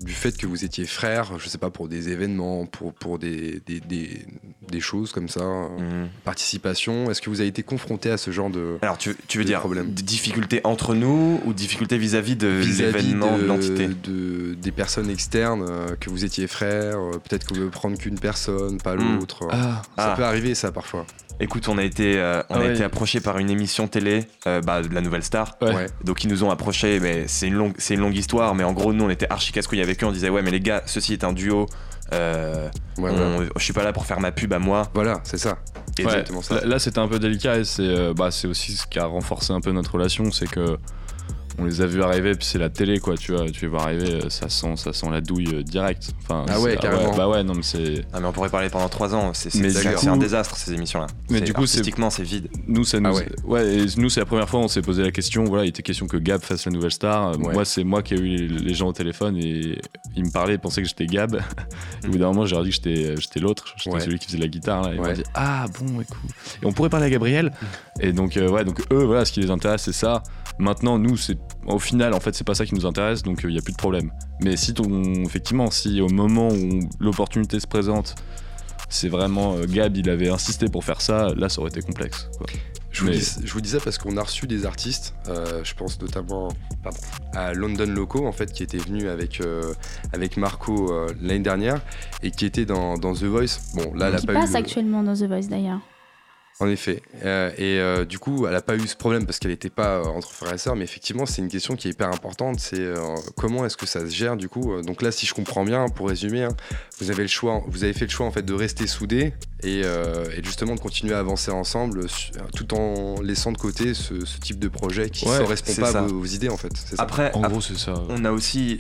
du fait que vous étiez frère, je sais pas, pour des événements, pour, pour des, des, des, choses comme ça, mhm. participation? Est-ce que vous avez été confronté à ce genre de Alors tu, tu veux dire des difficultés entre nous ou difficultés vis-à-vis de l'événement, de, l'entité? de, Des personnes externes, euh, que vous étiez frère, euh, peut-être que vous ne prendre qu'une personne, pas hmm. l'autre. Ah. Ça ah. peut arriver ça parfois. Écoute, on a été, euh, on a ah été approché par une émission télé euh, bah, de la Nouvelle Star. Donc ils nous ont approché, mais c'est une longue, c'est une longue histoire. Mais en gros, nous on était archi casse-couilles avec eux. On disait ouais, mais les gars, ceci est un duo. Euh, je suis pas là pour faire ma pub à moi. Voilà, c'est ça. Exactement ça. Là, c'était un peu délicat et c'est bah, aussi ce qui a renforcé un peu notre relation, c'est que on les a vus arriver, puis c'est la télé, quoi, tu vois, tu les vois arriver, euh, ça sent, ça sent la douille euh, direct. Enfin, ah ouais, carrément. bah ouais, non, mais c'est. Ah, mais on pourrait parler pendant 3 ans, c'est un désastre ces émissions-là. Mais du coup, artistiquement, c'est vide. Nous, ça nous. Ah ouais. nous, c'est la première fois, on s'est posé la question, voilà, il était question que Gab fasse la nouvelle star. Moi, c'est moi qui ai eu les gens au téléphone et ils me parlaient, ils pensaient que j'étais Gab. [laughs] au bout d'un moment, j'ai dit que j'étais l'autre, j'étais celui qui faisait la guitare. Là, et ils dit, ah bon, écoute. Et on pourrait parler à Gabriel. et donc, euh, ouais, donc eux, voilà, ce qui les intéresse, c'est ça. Maintenant, nous, c'est au final, en fait, c'est pas ça qui nous intéresse, donc il euh, n'y a plus de problème. Mais si ton, effectivement, si au moment où l'opportunité se présente, c'est vraiment euh, Gab, il avait insisté pour faire ça, là, ça aurait été complexe. Je, vous dis, je, vous ça parce qu'on a reçu des artistes, euh, je pense notamment à London Loco, en fait, qui était venu avec, avec Marco l'année dernière et qui était dans, The Voice. Bon, là, qui passe actuellement dans The Voice d'ailleurs. En effet. Euh, et euh, du coup, elle n'a pas eu ce problème parce qu'elle n'était pas euh, entre frères et sœurs, mais effectivement, c'est une question qui est hyper importante. C'est comment est-ce que ça se gère du coup Donc là, si je comprends bien, pour résumer, hein, vous avez le choix, vous avez fait le choix en fait de rester soudés et, justement de continuer à avancer ensemble, tout en laissant de côté ce, type de projet qui ne correspond pas à vos, idées en fait. Après, en gros, c'est ça. On a aussi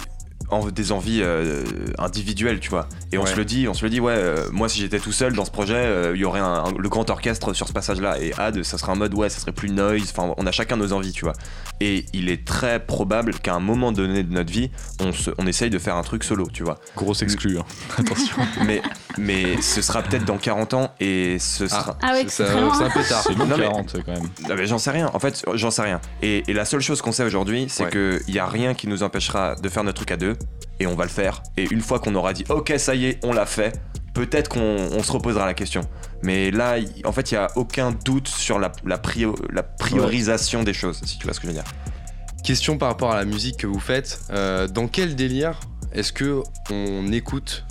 des envies euh, individuelles, tu vois. Et on se le dit, on se le dit, ouais, euh, moi si j'étais tout seul dans ce projet, euh, il y aurait un, le grand orchestre sur ce passage-là. Et Ad, ça serait un mode, ouais, ça serait plus noise. Enfin, on a chacun nos envies, tu vois. Et il est très probable qu'à un moment donné de notre vie, on, se, on essaye de faire un truc solo, tu vois. Grosse exclu, hein. [laughs] attention. mais, mais ce sera peut-être dans 40 ans et ce ah. sera. Ah, ouais, c'est un peu tard. C'est long 40 quand même. Non, mais j'en sais rien. En fait, j'en sais rien. Et, la seule chose qu'on sait aujourd'hui, c'est qu'il n'y a rien qui nous empêchera de faire notre truc à deux et on va le faire. Et une fois qu'on aura dit ok ça y est, on l'a fait, peut-être qu'on se reposera la question. Mais là, en fait, il n'y a aucun doute sur la, la, priorisation des choses, si tu vois ce que je veux dire. Question par rapport à la musique que vous faites. Euh, dans quel délire est-ce que on écoute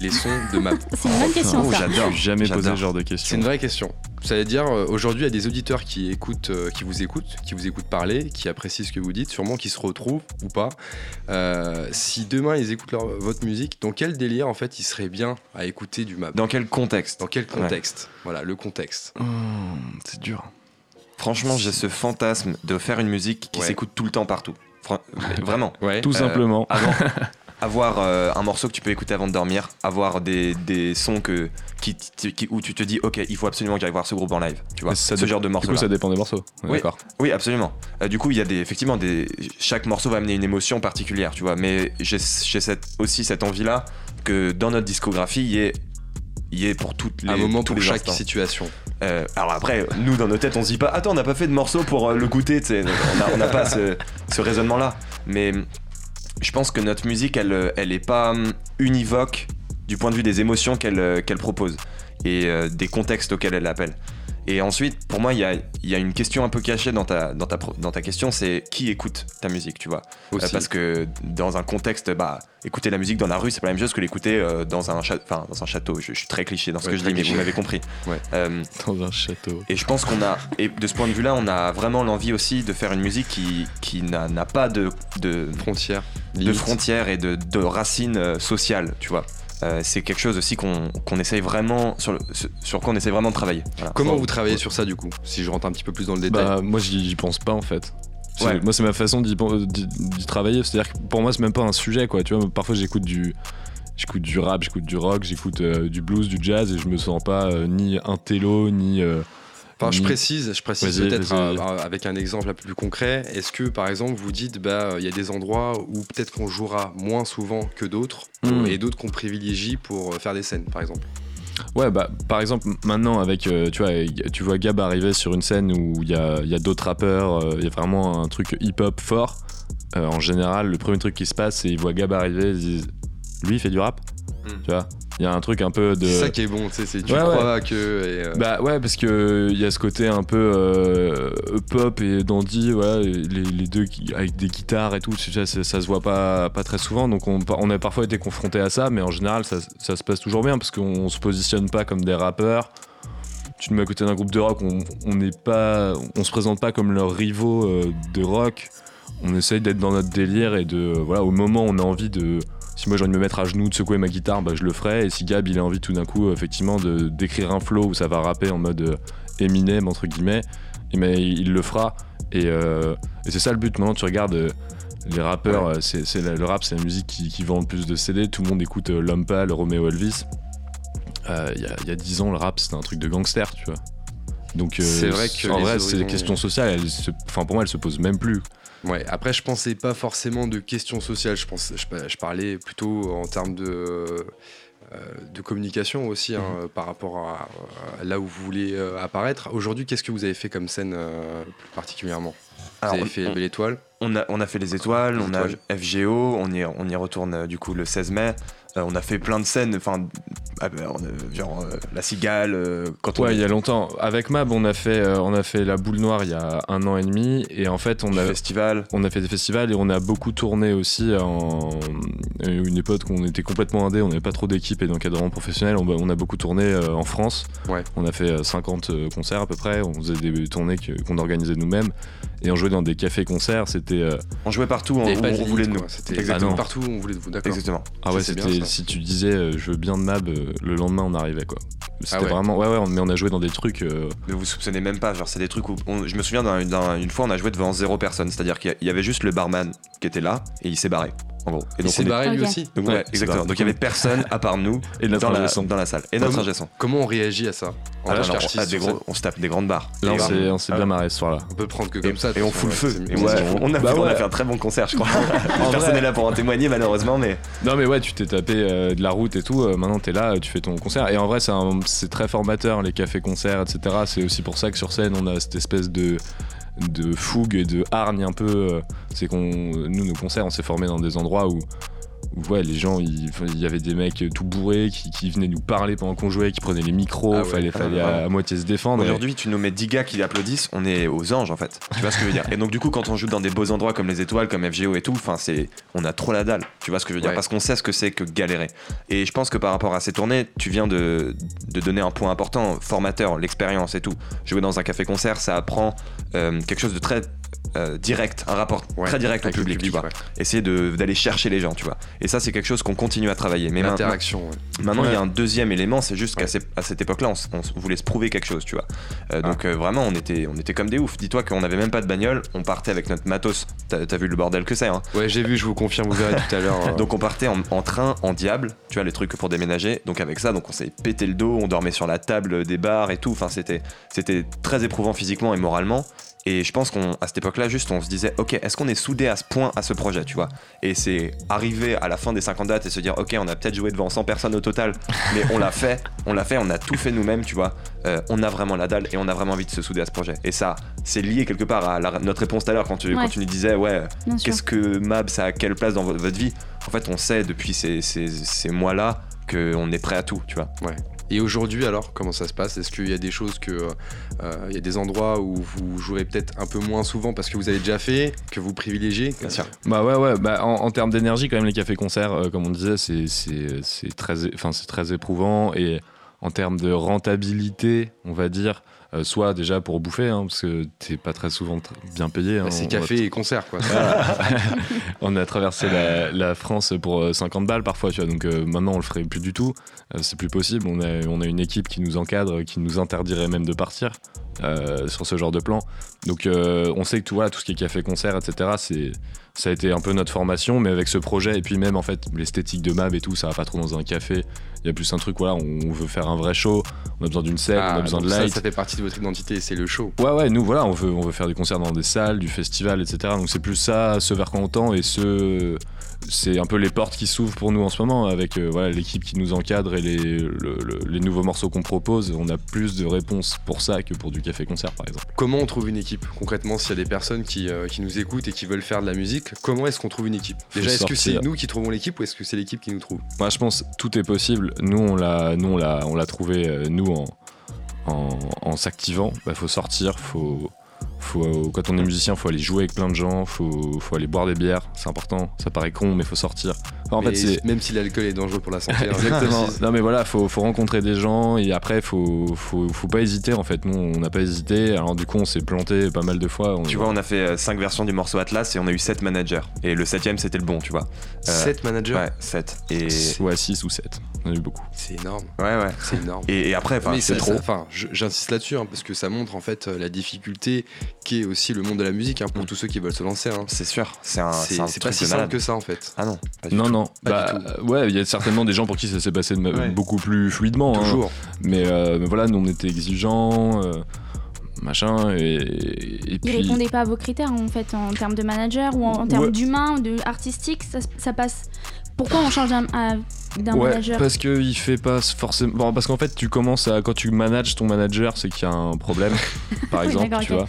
les sons de ma [laughs] C'est une bonne question. Oh, j'adore. Jamais posé ce genre de question. C'est une vraie question. Ça veut dire euh, aujourd'hui, il y a des auditeurs qui écoutent, euh, qui vous écoutent, qui vous écoutent parler, qui apprécient ce que vous dites, sûrement qui se retrouvent ou pas. Euh, si demain ils écoutent votre musique, dans quel délire en fait il serait bien à écouter du map? Dans quel contexte? Dans quel contexte? Voilà, le contexte. Oh, c'est dur. Franchement, j'ai ce fantasme de faire une musique qui s'écoute tout le temps partout. [laughs] Vraiment. Ouais. Tout simplement. Avant, [laughs] avoir euh, un morceau que tu peux écouter avant de dormir, avoir des, des sons que, qui, où tu te dis, ok, il faut absolument que j'aille voir ce groupe en live. Tu vois, ce genre de morceau. Du coup, ça dépend des morceaux. Oui, oui, absolument. Euh, du coup, il y a des, effectivement, des, chaque morceau va amener une émotion particulière, tu vois. Mais j'ai cette, aussi cette envie-là que dans notre discographie, il y ait, il ait pour toutes les. Un moment pour chaque situation. alors après, nous dans nos têtes, on se dit pas, attends, on n'a pas fait de morceau pour le goûter, on n'a pas ce, ce raisonnement-là. Mais je pense que notre musique, elle, elle est pas hum, univoque du point de vue des émotions qu'elle qu'elle propose et des contextes auxquels elle appelle. Et ensuite, pour moi, il y a, y a, une question un peu cachée dans ta, dans ta, dans ta question, c'est qui écoute ta musique, tu vois? Euh, Parce que dans un contexte, bah, écouter la musique dans la rue, c'est pas la même chose que l'écouter euh, dans, un dans un château. Je, suis très cliché dans ce que je dis, mais vous m'avez compris. [laughs] Euh, dans un château. Et je pense qu'on a, et de ce point de vue-là, on a vraiment l'envie aussi de faire une musique qui, qui n'a pas de, de frontières, de frontières et de, de racines sociales, tu vois? Euh, c'est quelque chose aussi qu'on essaye vraiment sur, sur quoi on essaye vraiment de travailler. Comment vous travaillez sur ça du coup Si je rentre un petit peu plus dans le détail. Bah, moi j'y pense pas en fait. Moi c'est ma façon d'y travailler. C'est-à-dire que pour moi c'est même pas un sujet quoi. Tu vois, parfois j'écoute du j'écoute du rap, j'écoute du rock, j'écoute euh, du blues, du jazz et je me sens pas euh, ni un télo ni Enfin, je précise, je précise peut-être euh, avec un exemple un peu plus concret. Est-ce que, par exemple, vous dites, bah, il y a des endroits où peut-être qu'on jouera moins souvent que d'autres, hmm. et d'autres qu'on privilégie pour euh, faire des scènes, par exemple? Ouais, bah, par exemple, maintenant, avec, euh, tu vois, tu vois Gab arriver sur une scène où il y a, y a d'autres rappeurs, il y a vraiment un truc hip-hop fort. en général, le premier truc qui se passe, c'est qu'ils voient Gab arriver, ils disent, lui, il fait du rap? Hmm. Tu vois? Il y a un truc un peu de. C'est ça qui est bon, tu sais, c'est tu crois que. Euh, bah ouais, parce que il y a ce côté un peu euh, pop et dandy, voilà, les, deux avec des guitares et tout, ça, ça, se voit pas, pas très souvent, donc on, on a parfois été confronté à ça, mais en général ça, ça se passe toujours bien parce qu'on se positionne pas comme des rappeurs. Tu te mets à côté d'un groupe de rock, on n'est pas, on se présente pas comme leurs rivaux euh, de rock. On essaye d'être dans notre délire et de, voilà, au moment où on a envie de si moi j'ai envie de me mettre à genoux, de secouer ma guitare, bah, je le ferai. Et si Gab il a envie tout d'un coup, effectivement, de d'écrire un flow où ça va rapper en mode euh, Eminem entre guillemets, et mais il le fera. Euh, et, c'est ça le but. Maintenant, tu regardes euh, les rappeurs, c'est, le rap, c'est la musique qui, vend le plus de CD. Tout le monde écoute Lompa, le Romeo Elvis. Il y, a 10 ans, le rap c'était un truc de gangster, tu vois. Donc c'est vrai que en vrai, c'est des questions sociales. Enfin, pour moi, elles se posent même plus. Ouais, après, je pensais pas forcément de questions sociales, je, pense, je, parlais plutôt en termes de, euh, de communication aussi, hein, mhm. par rapport à, là où vous voulez euh, apparaître. Aujourd'hui, qu'est-ce que vous avez fait comme scène euh, plus particulièrement? Vous avez fait l'étoile on a, on a fait les étoiles, on a FGO, on y, on y retourne du coup le 16 mai. Euh, on a fait plein de scènes, enfin, ah, bah, genre euh, la cigale. Euh, quand ouais, il y a longtemps. Avec Mab, on a fait, on a fait la boule noire il y a un an et demi, et en fait, on a festival. On a fait des festivals et on a beaucoup tourné aussi en une époque où on était complètement indé, on n'avait pas trop d'équipe et d'encadrement professionnel. On, a beaucoup tourné en France. Ouais. On a fait 50 concerts à peu près. On faisait des tournées qu'on organisait nous-mêmes et on jouait dans des cafés-concerts. C'était. On jouait partout où, on voulait de nous. C'était exactement ah partout où on voulait de vous. D'accord. Exactement. Ah ouais, c'était si tu disais euh, je veux bien de Mab, euh, le lendemain on arrivait quoi. C'était ah vraiment. Ouais, ouais, mais on a joué dans des trucs. Euh, mais vous soupçonnez même pas, genre c'est des trucs où. je me souviens d'une fois on a joué devant zéro personne, c'est-à-dire qu'il y avait juste le barman qui était là et il s'est barré. Et donc il s'est barré lui aussi Donc, ouais, exactement. Donc il y avait personne à part nous [laughs] et dans, la, dans la salle. Et notre ingé Comment on réagit à ça ah, on, se tape des grandes barres. Là, on s'est bien marré ce soir-là. On peut prendre que comme ça. Et on fout le feu. On a fait un très bon concert, je crois. [laughs] Personne n'est là pour en témoigner, malheureusement, mais. Non, mais ouais, tu t'es tapé euh, de la route et tout. Euh, maintenant, t'es là, tu fais ton concert. Et en vrai, c'est très formateur, les cafés-concerts, etc. C'est aussi pour ça que sur scène, on a cette espèce de de fougue et de hargne un peu. Euh, c'est qu'on, nous, nos concerts, on s'est formés dans des endroits où ouais, les gens, il, y avait des mecs tout bourrés qui, venaient nous parler pendant qu'on jouait, qui prenaient les micros, ah fallait, fallait à, moitié se défendre. Aujourd'hui, tu nous mets 10 gars qui applaudissent, on est aux anges en fait. Tu vois ce que je veux dire? Et donc, du coup, quand on joue dans des beaux endroits comme les étoiles, comme FGO et tout, enfin, c'est, on a trop la dalle. Tu vois ce que je veux dire? Parce qu'on sait ce que c'est que galérer. Et je pense que par rapport à ces tournées, tu viens de, de donner un point important, formateur, l'expérience et tout. Jouer dans un café-concert, ça apprend euh, quelque chose de très euh, direct, un rapport très direct au public, tu vois. Essayer d'aller chercher les gens, tu vois. Et ça, c'est quelque chose qu'on continue à travailler. Mais L'interaction. Maintenant, il y a un deuxième élément, c'est juste qu'à cette époque-là, on, voulait se prouver quelque chose, tu vois. Euh, donc ah. euh, vraiment, on était, on était comme des oufs. Dis-toi qu'on n'avait même pas de bagnole, on partait avec notre matos. T'as as vu le bordel que c'est, hein Ouais, j'ai vu, je vous confirme, vous verrez tout à l'heure. [laughs] donc on partait en, en, train, en diable, tu vois, les trucs pour déménager. Donc avec ça, donc on s'est pété le dos, on dormait sur la table des bars et tout. Enfin, c'était, c'était très éprouvant physiquement et moralement. Et je pense qu'à cette époque-là, juste on se disait, ok, est-ce qu'on est soudé à ce point à ce projet, tu vois? Et c'est arriver à la fin des 50 dates et se dire, ok, on a peut-être joué devant 100 personnes au total, mais on l'a fait, on l'a fait, on a tout fait nous-mêmes, tu vois. Euh, on a vraiment la dalle et on a vraiment envie de se souder à ce projet. Et ça, c'est lié quelque part à notre réponse tout à l'heure quand tu, quand tu nous disais, ouais, qu'est-ce que Mab, ça a quelle place dans votre vie? En fait, on sait depuis ces, ces, ces mois-là qu'on est prêt à tout, tu vois. Ouais. Et aujourd'hui, alors, comment ça se passe? Est-ce qu'il y a des choses que. Euh, il y a des endroits où vous jouerez peut-être un peu moins souvent parce que vous avez déjà fait, que vous privilégiez? Bien sûr. Bah ouais, ouais. Bah, en, termes d'énergie, quand même, les cafés-concerts, euh, comme on disait, c'est très, très éprouvant. Et en termes de rentabilité, on va dire, euh, soit déjà pour bouffer, hein, parce que t'es pas très souvent bien payé. Hein, c'est café et concert, quoi. [laughs] on a traversé la, France pour 50 euh, balles parfois, tu vois, donc euh, maintenant on le ferait plus du tout. c'est plus possible. On a, on a une équipe qui nous encadre, qui nous interdirait même de partir. sur ce genre de plan. Donc on sait que tout, voilà, tout ce qui est café-concert, etc., c'est, ça a été un peu notre formation, mais avec ce projet, et puis même en fait l'esthétique de Mab et tout, ça va pas trop dans un café. Il y a plus un truc, voilà, on veut faire un vrai show, on a besoin d'une scène, on a ah, besoin de light. Ça, ça fait partie de votre identité, c'est le show. Ouais, ouais, nous voilà, on veut, on veut faire des concerts dans des salles, du festival, etc. Donc c'est plus ça, ce vers quoi on tend et ce c'est un peu les portes qui s'ouvrent pour nous en ce moment avec euh, voilà, l'équipe qui nous encadre et les, les nouveaux morceaux qu'on propose. On a plus de réponses pour ça que pour du café-concert par exemple. Comment on trouve une équipe concrètement s'il y a des personnes qui, euh, qui, nous écoutent et qui veulent faire de la musique Comment est-ce qu'on trouve une équipe? Déjà, est-ce que c'est nous qui trouvons l'équipe ou est-ce que c'est l'équipe qui nous trouve? Moi je pense tout est possible. Nous on l'a, nous, on l'a, on l'a trouvé euh, nous en, en, en s'activant. Il bah, faut sortir, faut faut, quand on est musicien, faut aller jouer avec plein de gens, faut, faut aller boire des bières, c'est important. Ça paraît con, mais faut sortir. en fait, même si l'alcool est dangereux pour la santé. Hein. Exactement. non, mais voilà, faut, faut rencontrer des gens et après, faut, faut, faut pas hésiter. En fait, nous, on n'a pas hésité. Alors, du coup, on s'est planté pas mal de fois. tu vois, on a fait 5 euh, versions du morceau Atlas et on a eu 7 managers. Et le 7ème, c'était le bon, tu vois. 7 euh, managers Ouais, 7. Et... Ouais, 6 ou 7. On a eu beaucoup. C'est énorme. Ouais, ouais. C'est énorme. Et, après, c'est trop. Enfin, j'insiste là-dessus hein, parce que ça montre en fait la difficulté aussi le monde de la musique hein, pour mm. tous ceux qui veulent se lancer. Hein. C'est sûr, c'est un, c'est pas si simple que ça en fait. Ah non, non, non. Bah, ouais, il y a certainement des gens pour qui ça s'est passé beaucoup plus fluidement. Hein. Toujours. Mais, mais, voilà, nous on était exigeants. Euh, machin et, et puis... répondait pas à vos critères en fait en termes de manager ou en, termes d'humain de artistique ça, ça, passe pourquoi on change d'un ouais, manager Parce qu'il fait pas forcément. Bon, parce qu'en fait, tu commences à. Quand tu manages ton manager, c'est qu'il y a un problème, [laughs] par exemple, tu vois.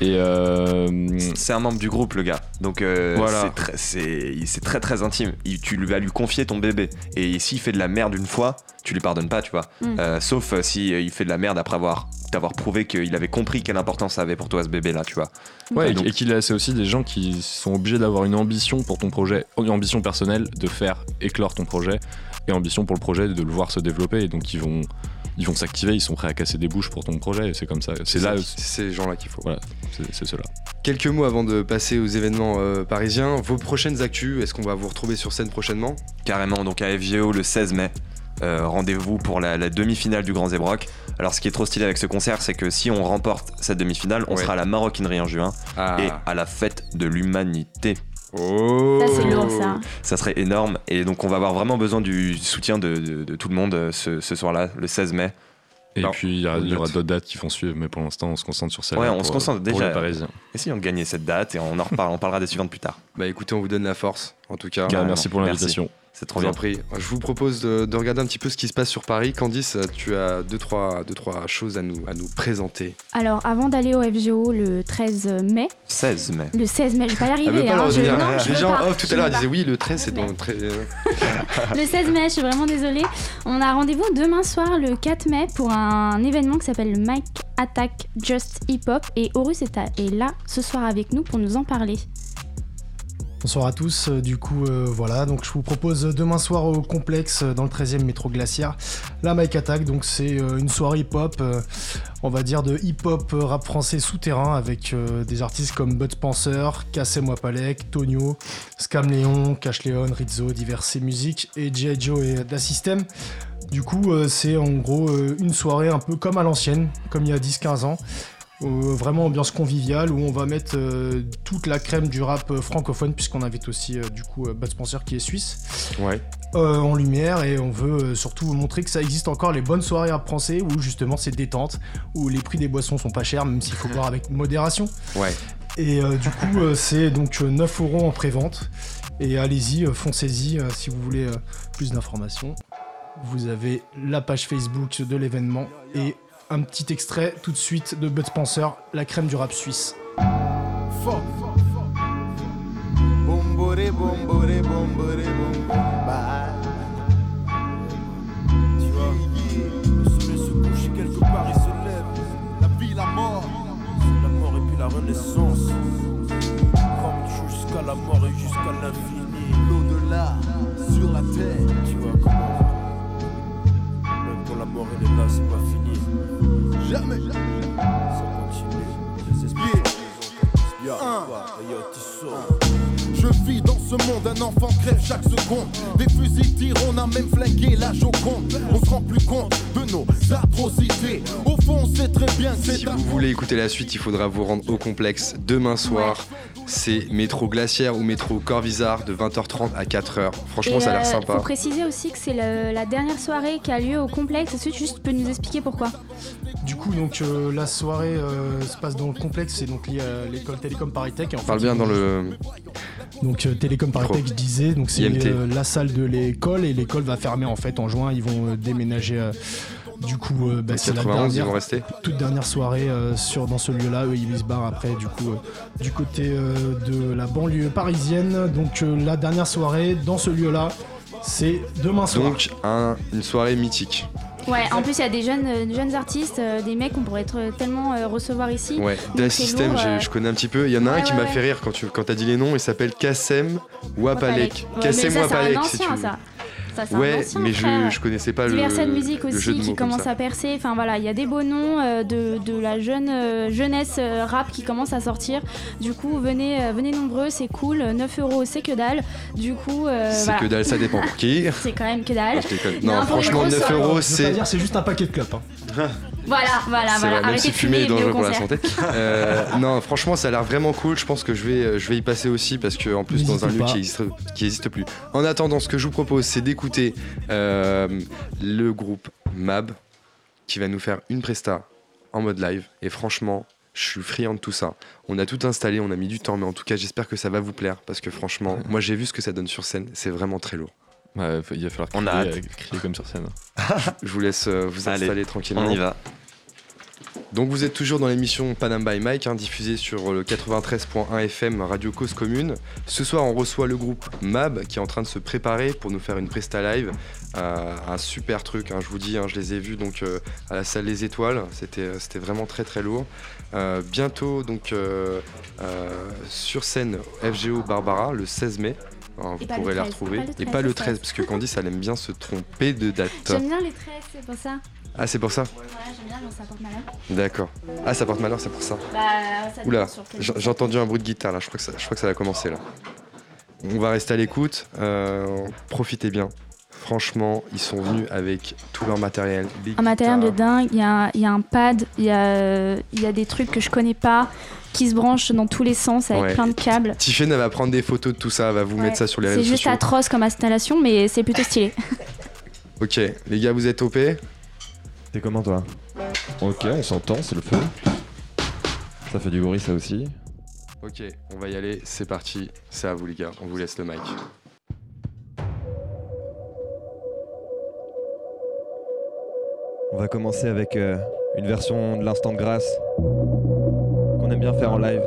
Et euh... c'est un membre du groupe, le gars. Donc euh, voilà. c'est très, très intime. tu vas lui confier ton bébé. Et s'il fait de la merde une fois, tu lui pardonnes pas, tu vois. Mm. Euh, sauf euh, si il fait de la merde après avoir t'avoir prouvé qu'il avait compris quelle importance ça avait pour toi ce bébé là, tu vois. Ouais, et qu'il c'est aussi des gens qui sont obligés d'avoir une ambition pour ton projet, une ambition personnelle de faire éclore ton projet et ambition pour le projet de le voir se développer. Et donc ils vont ils vont s'activer, ils sont prêts à casser des bouches pour ton projet. C'est comme ça. C'est là. ces gens-là qu'il faut. Voilà, c'est ceux-là. Quelques mots avant de passer aux événements euh, parisiens. Vos prochaines actus, est-ce qu'on va vous retrouver sur scène prochainement? Carrément, donc à FGO le 16 mai. Euh, rendez-vous pour la, demi-finale du Grand Zébrock. Alors ce qui est trop stylé avec ce concert, c'est que si on remporte cette demi-finale, on sera à la maroquinerie en juin ah. et à la fête de l'humanité. Oh. Ça c'est lourd ça. Ça serait énorme et donc on va avoir vraiment besoin du soutien de, tout le monde euh, ce, soir-là, le 16 mai. Et puis il y, aura d'autres dates qui vont suivre, mais pour l'instant on se concentre sur celle-là. Ouais, on se concentre déjà. De gagner cette date et on en reparlera, on parlera des suivantes plus tard. Bah écoutez, on vous donne la force en tout cas. merci pour l'invitation. C'est trop bien. pris. Je vous propose de, regarder un petit peu ce qui se passe sur Paris. Candice, tu as deux trois, deux, trois choses à nous, à nous présenter. Alors, avant d'aller au FGO le 13 mai. 16 mai. Le 16 mai, je vais pas y arriver. Hein, je, Les gens off tout à l'heure disaient oui, le 13 c'est dans le 13. [laughs] le 16 mai, je suis vraiment désolée. On a rendez-vous demain soir, le 4 mai, pour un événement qui s'appelle le Mike Attack Just Hip Hop. Et Horus est, est là ce soir avec nous pour nous en parler. Bonsoir à tous, euh, du coup euh, voilà, donc je vous propose demain soir au complexe euh, dans le 13e métro glaciaire la Mike Attack, donc c'est une soirée hip-hop, on va dire de hip-hop rap français souterrain avec des artistes comme Bud Spencer, Kassem Wapalek, Tonio, Scam Léon, Cash Leon, Rizzo, Diverses Musiques et G.I. Joe et Da System. Du coup c'est en gros une soirée un peu comme à l'ancienne, comme il y a 10-15 ans. Euh, vraiment ambiance conviviale où on va mettre euh, toute la crème du rap euh, francophone puisqu'on invite aussi du coup Bud Spencer qui est suisse ouais. en lumière et on veut surtout montrer que ça existe encore les bonnes soirées rap français où justement c'est détente où les prix des boissons sont pas chers même s'il faut [laughs] boire avec modération ouais Et du coup, c'est donc 9 euros en pré-vente. Et allez-y, foncez-y si vous voulez plus d'informations. Vous avez la page Facebook de l'événement et un petit extrait tout de suite de Bud Spencer, la crème du rap suisse. renaissance. Comme tu jusqu'à la mort et jusqu'à l'infini. L'au-delà, sur la terre. Tu vois la mort elle est là, c'est pas fini. Jamais, jamais. Ça continue. Yeah. Yeah. Je vis dans ce monde, un enfant crève chaque seconde. Des fusils tirent, on a même flingué la Joconde. On se rend plus compte de nos atrocités. Au fond, on sait très bien que c'est. Si vous voulez écouter la suite, il faudra vous rendre au complexe demain soir. C'est métro Glaciaire ou métro Corvisart de 20h30 à 4h. Franchement, ça a l'air euh, sympa. Faut préciser aussi que c'est la dernière soirée qui a lieu au complexe. Est-ce que tu juste peux nous expliquer pourquoi? Du coup, donc euh, la soirée euh, se passe dans le complexe, c'est donc lié à l'école Télécom Paris Tech. On parle bien dans le donc euh, Télécom Paris je disais, donc c'est euh, la salle de l'école et l'école va fermer en fait en juin. Ils vont euh, déménager. Du coup, bah, c'est la dernière, toute dernière soirée sur, dans ce lieu-là. Eux, ils se barrent après, du coup, du côté de la banlieue parisienne. Donc, la dernière soirée dans ce lieu-là, c'est demain soir. Donc, une soirée mythique. Ouais, en plus il y a des jeunes, euh, jeunes artistes, euh, des mecs qu'on pourrait être euh, tellement recevoir ici. Ouais, des systèmes, je connais un petit peu. Il y en a un qui m'a fait rire quand tu quand as dit les noms, il s'appelle Kassem Wapalek. Kassem Wapalek, si tu veux. Ça ouais, mais je, je, connaissais pas Diverset le. musique aussi qui commence à percer. Enfin voilà, il y a des beaux noms euh, de, de, la jeune euh, jeunesse euh, rap qui commence à sortir. Du coup, venez, venez nombreux, c'est cool. 9 euros, c'est que dalle. Du coup, c'est que dalle, ça dépend pour qui. [laughs] c'est quand même que dalle. Non, franchement, 9 euros, c'est. C'est juste un paquet de clopes. Hein. [laughs] Voilà, voilà, voilà. Arrêtez de fumer, dangereux pour la santé. [laughs] Euh, non, franchement, ça a l'air vraiment cool. Je pense que je vais, euh, je vais y passer aussi parce que en plus dans un lieu qui existe, qui existe plus. En attendant, ce que je vous propose, c'est d'écouter euh, le groupe Mab qui va nous faire une presta en mode live. Et franchement, je suis friand de tout ça. On a tout installé, on a mis du temps, mais en tout cas, j'espère que ça va vous plaire parce que franchement, moi j'ai vu ce que ça donne sur scène. C'est vraiment très lourd. Ouais, il va falloir crier, on a crier comme sur scène. je vous laisse vous installer tranquillement. On y va. Donc vous êtes toujours dans l'émission Panam by Mike, hein, diffusée sur le 93.1 FM Radio Cause Commune. Ce soir, on reçoit le groupe Mab qui est en train de se préparer pour nous faire une presta live. Euh, un super truc, hein, je vous dis, hein, je les ai vus donc euh, à la salle Les Étoiles. C'était, euh, c'était vraiment très très lourd. bientôt donc sur scène FGO Barbara le 16 mai. vous pourrez la retrouver. et pas le 13, parce que Candice elle aime bien se tromper de date. J'aime bien les 13, c'est pour ça. Ah, c'est pour ça Ouais, j'aime bien ça porte malheur. D'accord. Ah, ça porte malheur, c'est pour ça. Bah, ça Oula, j'ai entendu un bruit de guitare là, je crois que ça, je crois que ça va commencer là. On va rester à l'écoute, euh, profitez bien. Franchement, ils sont venus avec tout leur matériel. un matériel de dingue, il y a, y a, un pad, il y a, y a des trucs que je connais pas qui se branchent dans tous les sens avec plein de câbles. Tiffen, elle va prendre des photos de tout ça, elle va vous mettre ça sur les réseaux sociaux. C'est juste atroce comme installation, mais c'est plutôt stylé. ok, les gars, vous êtes OP T'es comment toi Ok, on s'entend, c'est le feu. Ça fait du bruit ça aussi. Ok, on va y aller, c'est parti. C'est à vous les gars, on vous laisse le mic. On va commencer avec euh, une version de l'instant de grâce qu'on aime bien faire en live.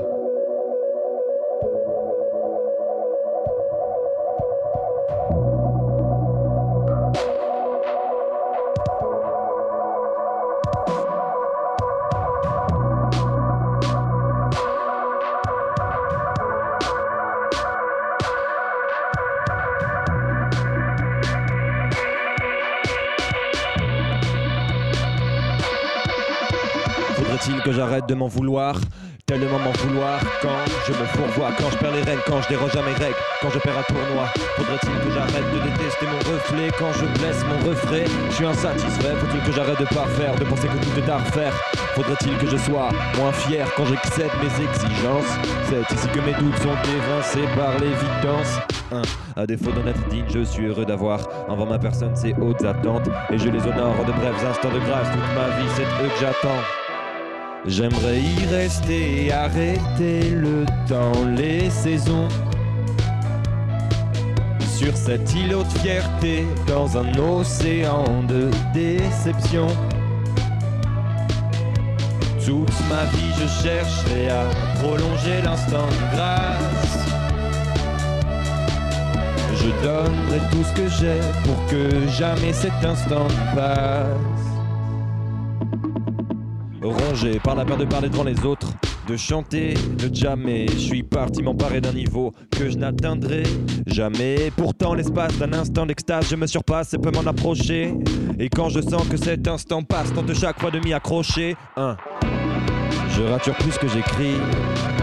J'arrête de m'en vouloir Tellement m'en vouloir quand je me fourvoie, quand je perds les rênes, quand je déroge à mes règles, quand je perds un tournoi. Faudrait-il que j'arrête de détester mon reflet? Quand je blesse mon refrain Je suis insatisfait, faut-il que j'arrête de parfaire, de penser que tout est à refaire? Faudrait-il que je sois moins fier quand j'excède mes exigences? C'est ici que mes doutes sont évincés par l'évidence. Hein, à défaut d'en être digne, je suis heureux d'avoir envers ma personne ces hautes attentes et je les honore de brefs instants de grâce. Toute ma vie, c'est eux que j'attends. J'aimerais y rester, arrêter le temps, les saisons. Sur cet îlot de fierté, dans un océan de déception. Toute ma vie, je chercherai à prolonger l'instant de grâce. Je donnerai tout ce que j'ai pour que jamais cet instant ne passe. Rongé par la peur de parler devant les autres, de chanter, de jamais. Je suis parti m'emparer d'un niveau que je n'atteindrai jamais. Pourtant, l'espace d'un instant d'extase, je me surpasse et peux m'en approcher. Et quand je sens que cet instant passe, tente chaque fois de m'y accrocher. Je rature plus que j'écris.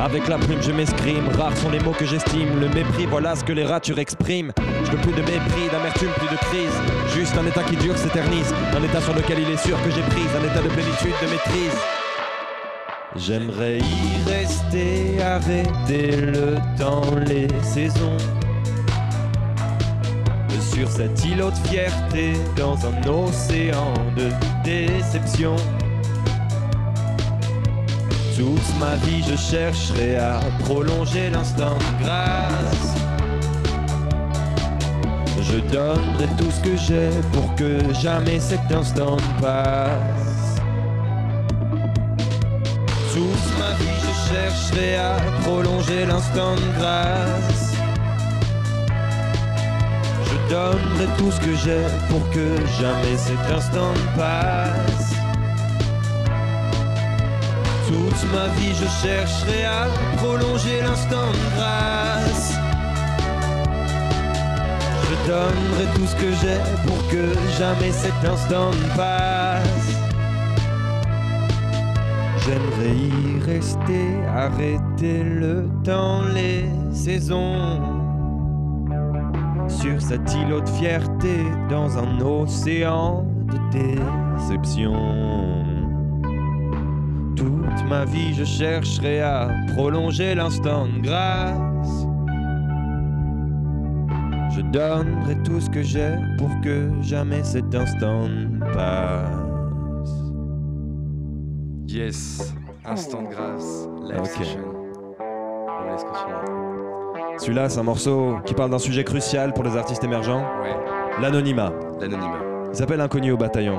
Avec la plume, je m'escrime. Rares sont les mots que j'estime. Le mépris, voilà ce que les ratures expriment. Je veux plus de mépris, d'amertume, plus de crise. Juste un état qui dure, s'éternise. Un état sur lequel il est sûr que j'ai prise. Un état de plénitude, de maîtrise. J'aimerais y rester, arrêter le temps, les saisons. Sur cet îlot de fierté, dans un océan de déception. Toute ma vie, je chercherai à prolonger l'instant de grâce. Je donnerai tout ce que j'ai pour que jamais cet instant ne passe. Toute ma vie, je chercherai à prolonger l'instant de grâce. Je donnerai tout ce que j'ai pour que jamais cet instant ne passe. Toute ma vie, je chercherai à prolonger l'instant de grâce. Je donnerai tout ce que j'ai pour que jamais cet instant ne passe. J'aimerais y rester, arrêter le temps, les saisons. Sur cet îlot de fierté, dans un océan de déception. Toute ma vie, je chercherai à prolonger l'instant de grâce. Je donnerai tout ce que j'ai pour que jamais cet instant ne passe. Yes, instant de grâce, live Ok. session. On laisse continuer. Celui-là, c'est un morceau qui parle d'un sujet crucial pour les artistes émergents, Ouais, l'anonymat. l'anonymat. Il s'appelle Inconnu au bataillon.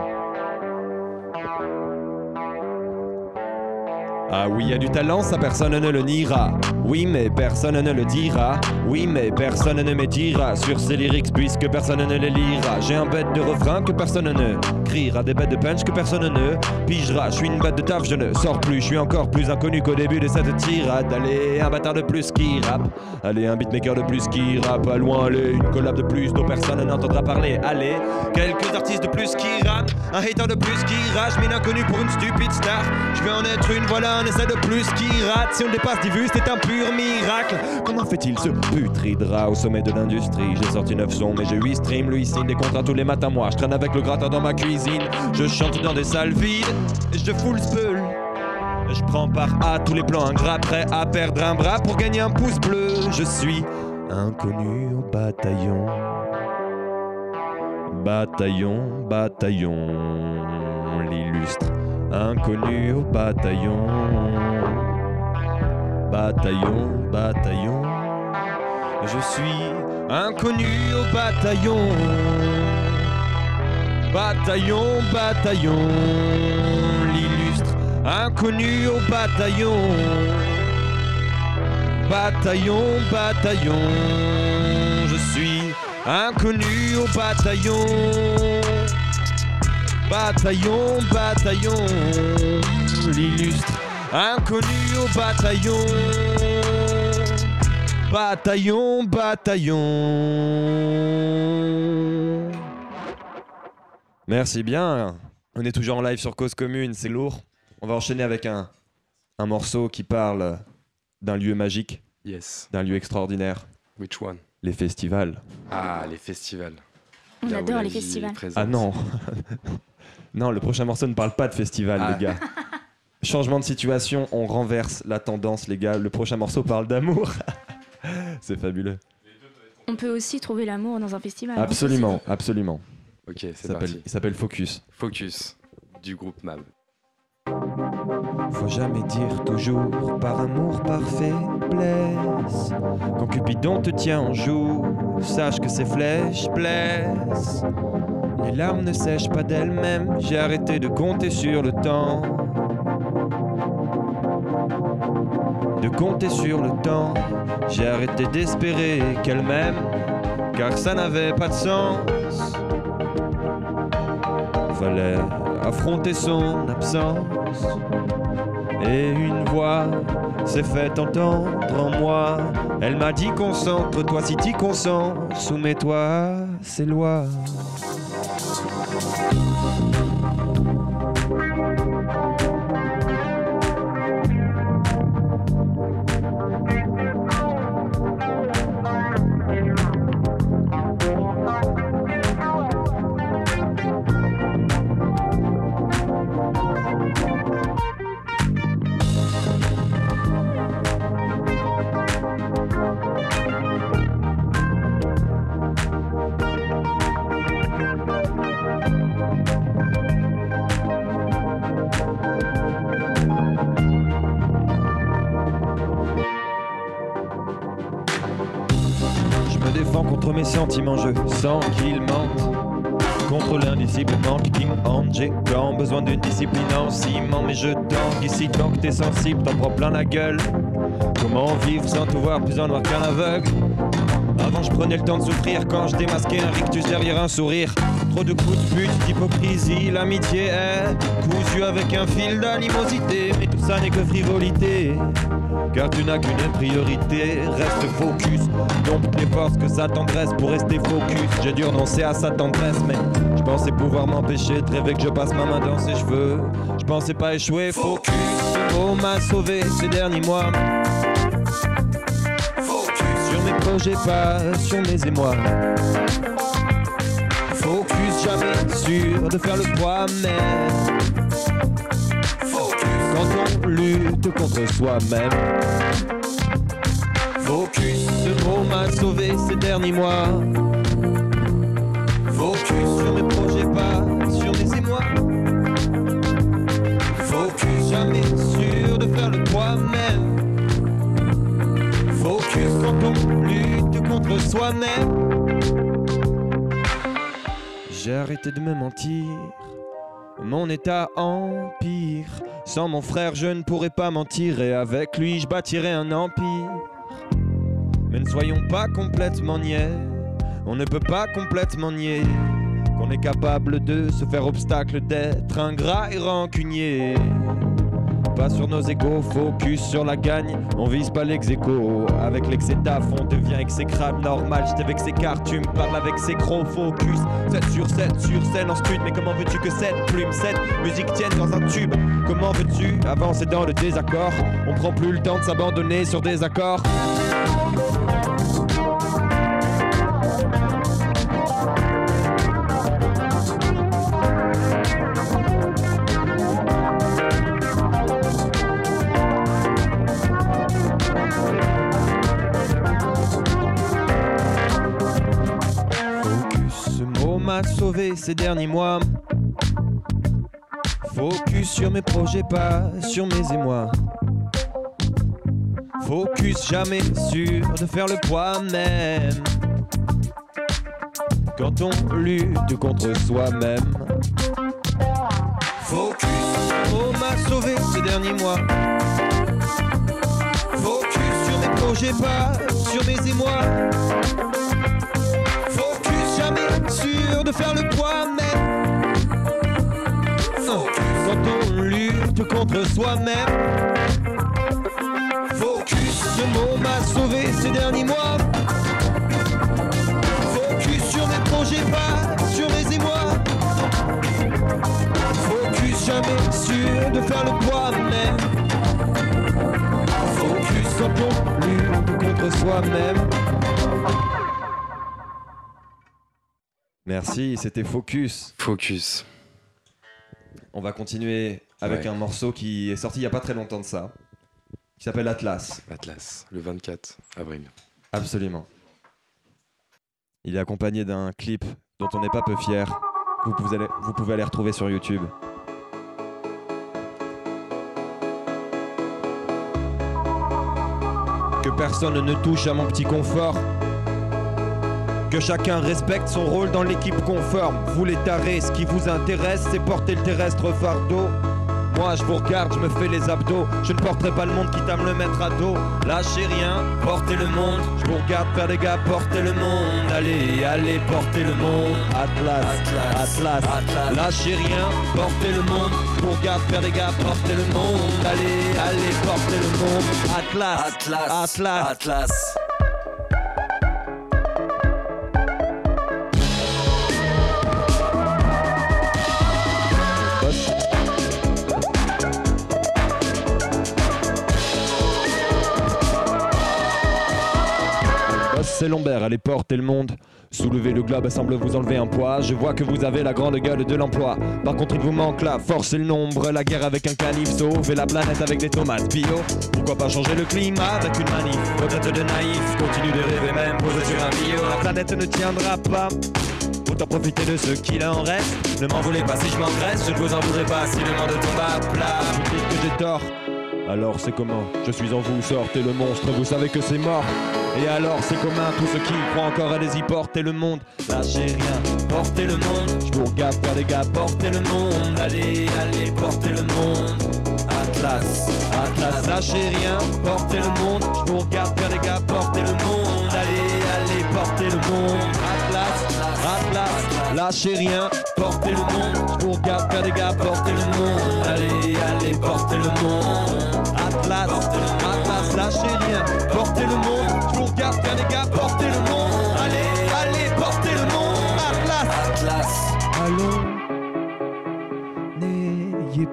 Ah oui, il y a du talent, ça personne ne le niera. Oui, mais personne ne le dira. Oui, mais personne ne m'étira sur ces lyrics puisque personne ne les lira. J'ai un bête de refrain que personne ne criera, des bêtes de punch que personne ne pigera. Je suis une bête de taf, je ne sors plus. Je suis encore plus inconnu qu'au début de cette tirade. Allez, un bâtard de plus qui rappe. Allez, un beatmaker de plus qui rappe. À loin, allez, une collab de plus dont personne n'entendra parler. Allez, quelques artistes de plus qui rament. Un hater de plus qui rage, mais inconnu pour une stupide star. Je vais en être une, voilà un essai de plus qui rate. Si on dépasse 10 vues, c'est un pur miracle. Comment fait-il ce putridra au sommet de l'industrie? J'ai sorti 9 sons, mais j'ai 8 streams. Lui, signe des contrats tous les matins. Moi, je traîne avec le gratin dans ma cuisine. Je chante dans des salles vides. Je full speul. Je prends part à tous les plans ingrats, prêt à perdre un bras pour gagner un pouce bleu. Je suis inconnu au bataillon. Bataillon, bataillon, l'illustre inconnu au bataillon. Bataillon, bataillon, je suis inconnu au bataillon. Bataillon, bataillon, l'illustre inconnu au bataillon. Bataillon, bataillon, je suis inconnu au bataillon. Bataillon, bataillon, l'illustre inconnu au bataillon. Bataillon, bataillon. Merci bien. On est toujours en live sur Cause Commune, c'est lourd. On va enchaîner avec un, un morceau qui parle d'un lieu magique, Yes. d'un lieu extraordinaire, Which one? Les festivals. Ah, les festivals. On Là adore les festivals. présente. Ah non [laughs] Non, le prochain morceau ne parle pas de festival, Ah. les gars. [laughs] Changement de situation, on renverse la tendance, les gars. Le prochain morceau parle d'amour. [laughs] c'est fabuleux. On peut aussi trouver l'amour dans un festival. hein. Absolument, absolument. Ok, c'est parti. Il s'appelle Focus. Focus du groupe MAB. Faut jamais dire toujours par amour, par faiblesse. Quand Cupidon te tient en joue, sache que ses flèches blessent. Les larmes ne sèchent pas d'elles-mêmes, j'ai arrêté de compter sur le temps. De compter sur le temps, j'ai arrêté d'espérer qu'elle m'aime, car ça n'avait pas de sens. Fallait affronter son absence. Et une voix s'est fait entendre en moi. Elle m'a dit concentre-toi si t'y consens, soumets-toi à lois. T'es sensible, t'en prends plein la gueule. Comment vivre sans tout voir plus en noir qu'un aveugle? Avant je prenais le temps de souffrir quand je démasquais un rictus derrière un sourire. Trop de coups de pute, d'hypocrisie, l'amitié est cousue avec un fil d'animosité. Mais tout ça n'est que frivolité. Car tu n'as qu'une priorité, reste focus. Donc les forces que sa tendresse pour rester focus. J'ai dû renoncer à sa tendresse, mais je pensais pouvoir m'empêcher de rêver que je passe ma main dans ses cheveux. Je pensais pas échouer, focus. Mot m'a sauvé ces derniers mois. Focus sur mes projets, pas sur mes émois. Focus, jamais sûr de faire le poids, mais quand on lutte contre soi-même. Focus, ce mot m'a sauvé ces derniers mois. Focus sur mes projets, pas soi-même. J'ai arrêté de me mentir. Mon état empire. Sans mon frère, je ne pourrais pas mentir. Et avec lui, je bâtirais un empire. Mais ne soyons pas complètement niais. On ne peut pas complètement nier qu'on est capable de se faire obstacle, d'être ingrat et rancunier. Pas sur nos égaux, focus sur la gagne, on vise pas l'ex Avec l'excès taf, on devient exécrable, normal. J'étais avec ses cartes, tu avec ses gros focus. 7 sur 7 sur scène en stud, mais comment veux-tu que cette plume, cette musique tienne dans un tube? Comment veux-tu avancer dans le désaccord? On prend plus le temps de s'abandonner sur des accords. M'a sauvé ces derniers mois. Focus sur mes projets, pas sur mes émois. Focus, jamais sûr de faire le poids même. Quand on lutte contre soi-même. Focus, ce mot m'a sauvé ces derniers mois. Focus sur mes projets, pas sur mes émois. De faire le poids même. Quand on lutte contre soi-même. Focus, ce mot m'a sauvé ces derniers mois. Focus sur mes projets, pas sur mes émois. Focus, jamais sûr de faire le poids même. Focus quand on lutte contre soi-même. Merci, c'était Focus. Focus. On va continuer avec un morceau qui est sorti il n'y a pas très longtemps de ça, qui s'appelle Atlas. Atlas, le 24 avril. Absolument. Il est accompagné d'un clip dont on n'est pas peu fier. Vous vous pouvez aller retrouver sur YouTube. Que personne ne touche à mon petit confort. Que chacun respecte son rôle dans l'équipe conforme. Vous les tarés, ce qui vous intéresse, c'est porter le terrestre fardeau. Moi je vous regarde, je me fais les abdos. Je ne porterai pas le monde quitte à me le mettre à dos. Lâchez rien, portez le monde. Je vous regarde faire les gars, portez le monde. Allez, allez, portez le monde. Atlas, Atlas, Atlas. Lâchez rien, portez le monde. Je vous regarde faire les gars, portez le monde. Allez, allez, portez le monde. Atlas, Atlas, Atlas. Atlas. C'est Lombert, allez porter le monde. Soulevez le globe semble vous enlever un poids. Je vois que vous avez la grande gueule de l'emploi. Par contre, il vous manque la force et le nombre. La guerre avec un canif, sauver la planète avec des tomates bio. Pourquoi pas changer le climat avec une manif? Peut-être de naïf, continue de rêver même, posé sur un bio. La planète ne tiendra pas. Autant profiter de ce qu'il en reste. Ne m'en voulez pas si je m'engraisse, je ne vous en voudrais pas si le monde tombe à plat. Vous j'ai tort. Alors c'est comment? Je suis en vous, sortez le monstre, vous savez que c'est mort. Et alors c'est commun, tous ceux qui croient encore à des y porter le monde. Lâchez rien, portez le monde. Je vous regarde faire les gars, portez le monde. Allez, allez, portez le monde. Atlas, Atlas, lâchez rien, portez le monde. Je vous regarde faire les gars, portez le monde. Allez, allez, portez le monde. Atlas, Atlas, lâchez rien, portez le monde. Je vous regarde faire des gars, portez le monde. Allez, allez, portez le monde.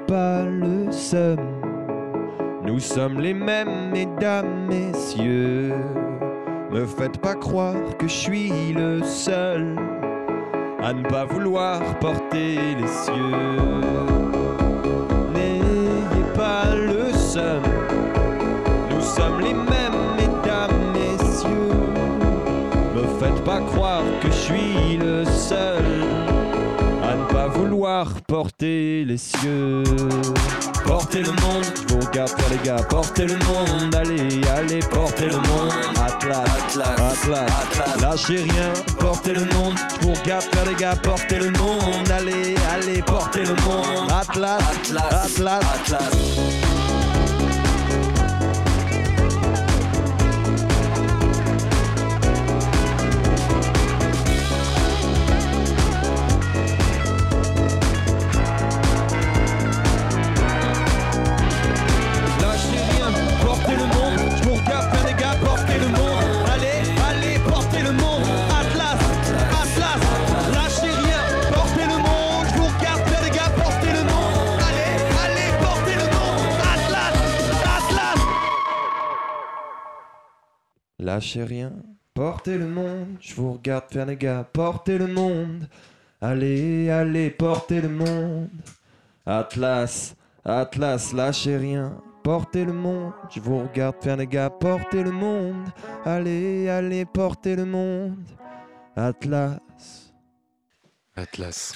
Pas le seum. Nous sommes les mêmes, mesdames, messieurs. Me faites pas croire que je suis le seul à ne pas vouloir porter les cieux. N'ayez pas le seum. Nous sommes les mêmes, mesdames, messieurs. Me faites pas croire que je suis le seul à vouloir porter les cieux. Portez le monde, vous regarde faire les gars, portez le monde, allez, allez, portez le monde. Atlas, Atlas, Atlas, Atlas. lâchez rien, portez le monde, vous regarde faire les gars, portez le monde, allez, allez, portez le monde. Atlas, Atlas, Atlas, Atlas. Lâchez rien, portez le monde. Je vous regarde faire les gars, portez le monde. Allez, allez, portez le monde. Atlas, Atlas, lâchez rien, portez le monde. Je vous regarde faire les gars, portez le monde. Allez, allez, portez le monde. Atlas. Atlas.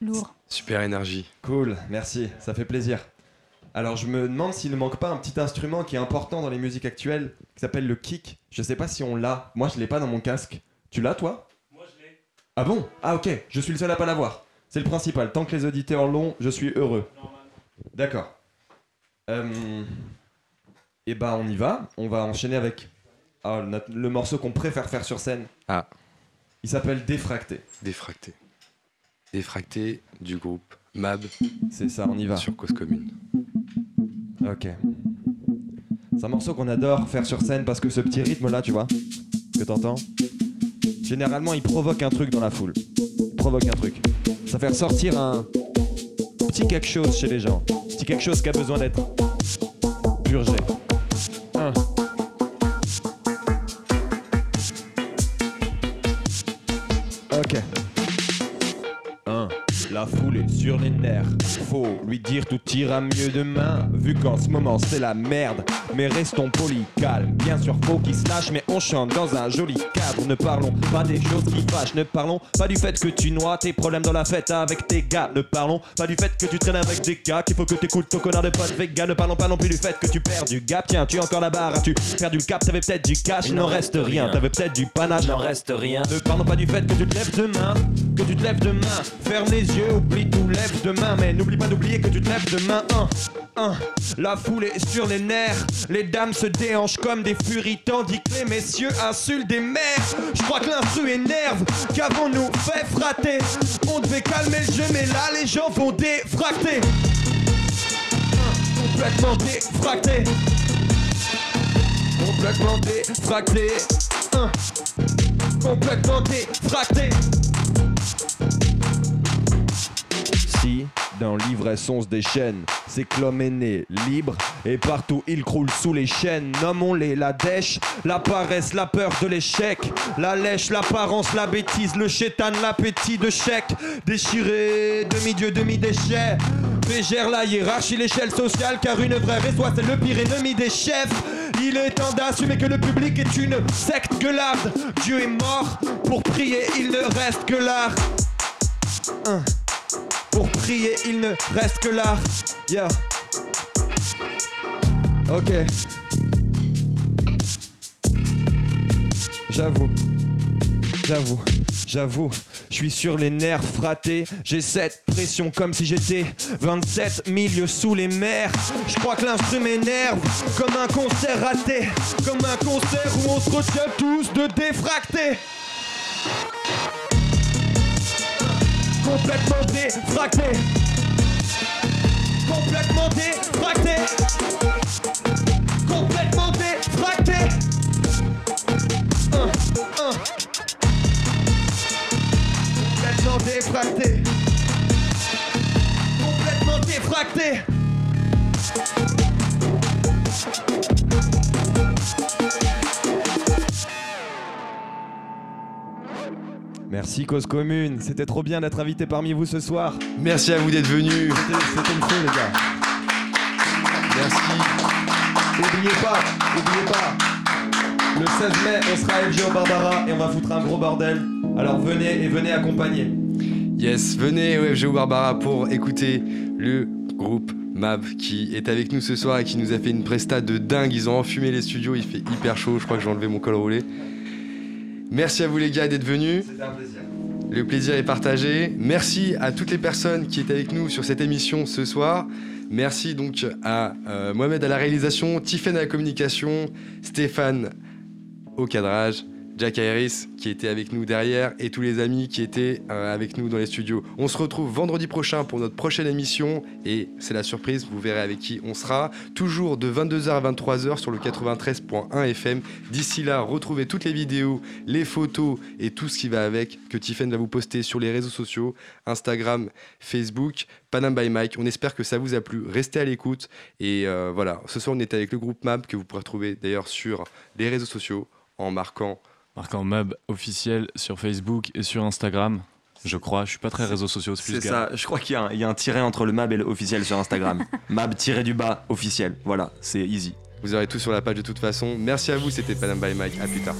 Lourd. Super énergie. Cool, merci, ça fait plaisir. Alors je me demande s'il ne manque pas un petit instrument qui est important dans les musiques actuelles, qui s'appelle le kick. Je sais pas si on l'a. Moi je l'ai pas dans mon casque. Tu l'as toi? Moi je l'ai. Ah bon? Ah ok, je suis le seul à pas l'avoir. C'est le principal. Tant que les auditeurs l'ont, je suis heureux. D'accord. Euh... Et bah on y va. On va enchaîner avec ah, notre- le morceau qu'on préfère faire sur scène. Ah. Il s'appelle Défracté. Défracté. Défracté du groupe Mab C'est ça, on y va. sur Cause Commune. Ok. C'est un morceau qu'on adore faire sur scène parce que ce petit rythme là, tu vois, que t'entends, généralement il provoque un truc dans la foule. Il provoque un truc. Ça fait ressortir un petit quelque chose chez les gens. Petit quelque chose qui a besoin d'être purgé. La sur les nerfs. faut lui dire tout ira mieux demain, vu qu'en ce moment c'est la merde. Mais restons polis, calmes. Bien sûr, faut qu'il se lâche, mais on chante dans un joli cadre. Ne parlons pas des choses qui fâchent, ne parlons pas du fait que tu noies tes problèmes dans la fête avec tes gars. Ne parlons pas du fait que tu traînes avec des gars, qu'il faut que t'écoutes ton connard de pote vegan. Ne parlons pas non plus du fait que tu perds du gap. Tiens, tu as encore la barre, tu perds du cap, t'avais peut-être du cash, il n'en reste rien. T'avais peut-être du panache, n'en reste rien. ne parlons pas du fait que tu te lèves demain, que tu te lèves demain. Ferme les yeux, oublie tout, lève demain. Mais n'oublie pas d'oublier que tu te lèves demain. Un, un. La foule est sur les nerfs. Les dames se déhanchent comme des furies, tandis que les messieurs insultent des mères. Je crois que l'instru énerve. Qu'avons-nous fait frater On devait calmer le jeu, mais là les gens vont défracter. Complètement défracté. Complètement défracté. Complètement défracté. Dans l'ivresse on se c'est que l'homme est né libre, et partout il croule sous les chaînes. Nommons-les la dèche, la paresse, la peur de l'échec, la lèche, l'apparence, la bêtise, le chétan, l'appétit de chèque, déchiré, demi-dieu, demi-déchet. Bégère la hiérarchie, l'échelle sociale, car une vraie raison, c'est le pire ennemi des chefs. Il est temps d'assumer que le public est une secte gueularde. Dieu est mort, pour prier, il ne reste que l'art. Pour prier, il ne reste que l'art. Yeah. Ok. J'avoue. J'avoue. J'avoue. Je suis sur les nerfs fratés. J'ai cette pression comme si j'étais 27 milieux sous les mers. Je crois que l'instru m'énerve comme un concert raté. Comme un concert où on se retient tous de défracter. Complètement défracté. Complètement défracté. Complètement défracté. Un. Complètement défracté. Complètement défracté. Merci Cause Commune, c'était trop bien d'être invité parmi vous ce soir. Merci à vous d'être venus. C'était le feu les gars. Merci. N'oubliez pas, n'oubliez pas, le 16 mai on sera à au Barbara et on va foutre un gros bordel. Alors venez et venez accompagner. Yes, venez au FGO Barbara pour écouter le groupe Mab qui est avec nous ce soir et qui nous a fait une presta de dingue. Ils ont enfumé les studios, il fait hyper chaud. Je crois que j'ai enlevé mon col roulé. Merci à vous les gars d'être venus. C'était un plaisir. Le plaisir est partagé. Merci à toutes les personnes qui étaient avec nous sur cette émission ce soir. Merci donc à euh, Mohamed à la réalisation, Tiffen à la communication, Stéphane au cadrage, Jack Harris qui était avec nous derrière et tous les amis qui étaient euh, avec nous dans les studios. On se retrouve vendredi prochain pour notre prochaine émission et c'est la surprise, vous verrez avec qui on sera. Toujours de 22h à 23h sur le 93.1 FM. D'ici là, retrouvez toutes les vidéos, les photos et tout ce qui va avec que Tiffen va vous poster sur les réseaux sociaux, Instagram, Facebook, Panam by Mike. On espère que ça vous a plu. Restez à l'écoute et euh, voilà. Ce soir, on est avec le groupe MAP que vous pourrez retrouver d'ailleurs sur les réseaux sociaux en marquant Marquant Mab officiel sur Facebook et sur Instagram. Je crois, je suis pas très réseaux sociaux. C'est ça, je crois qu'il y, a un- il y a un tiret entre le Mab et l'officiel sur Instagram. [laughs] Mab tiré du bas officiel, voilà, c'est easy. Vous aurez tout sur la page de toute façon. Merci à vous, c'était Panam by Mike. À plus tard.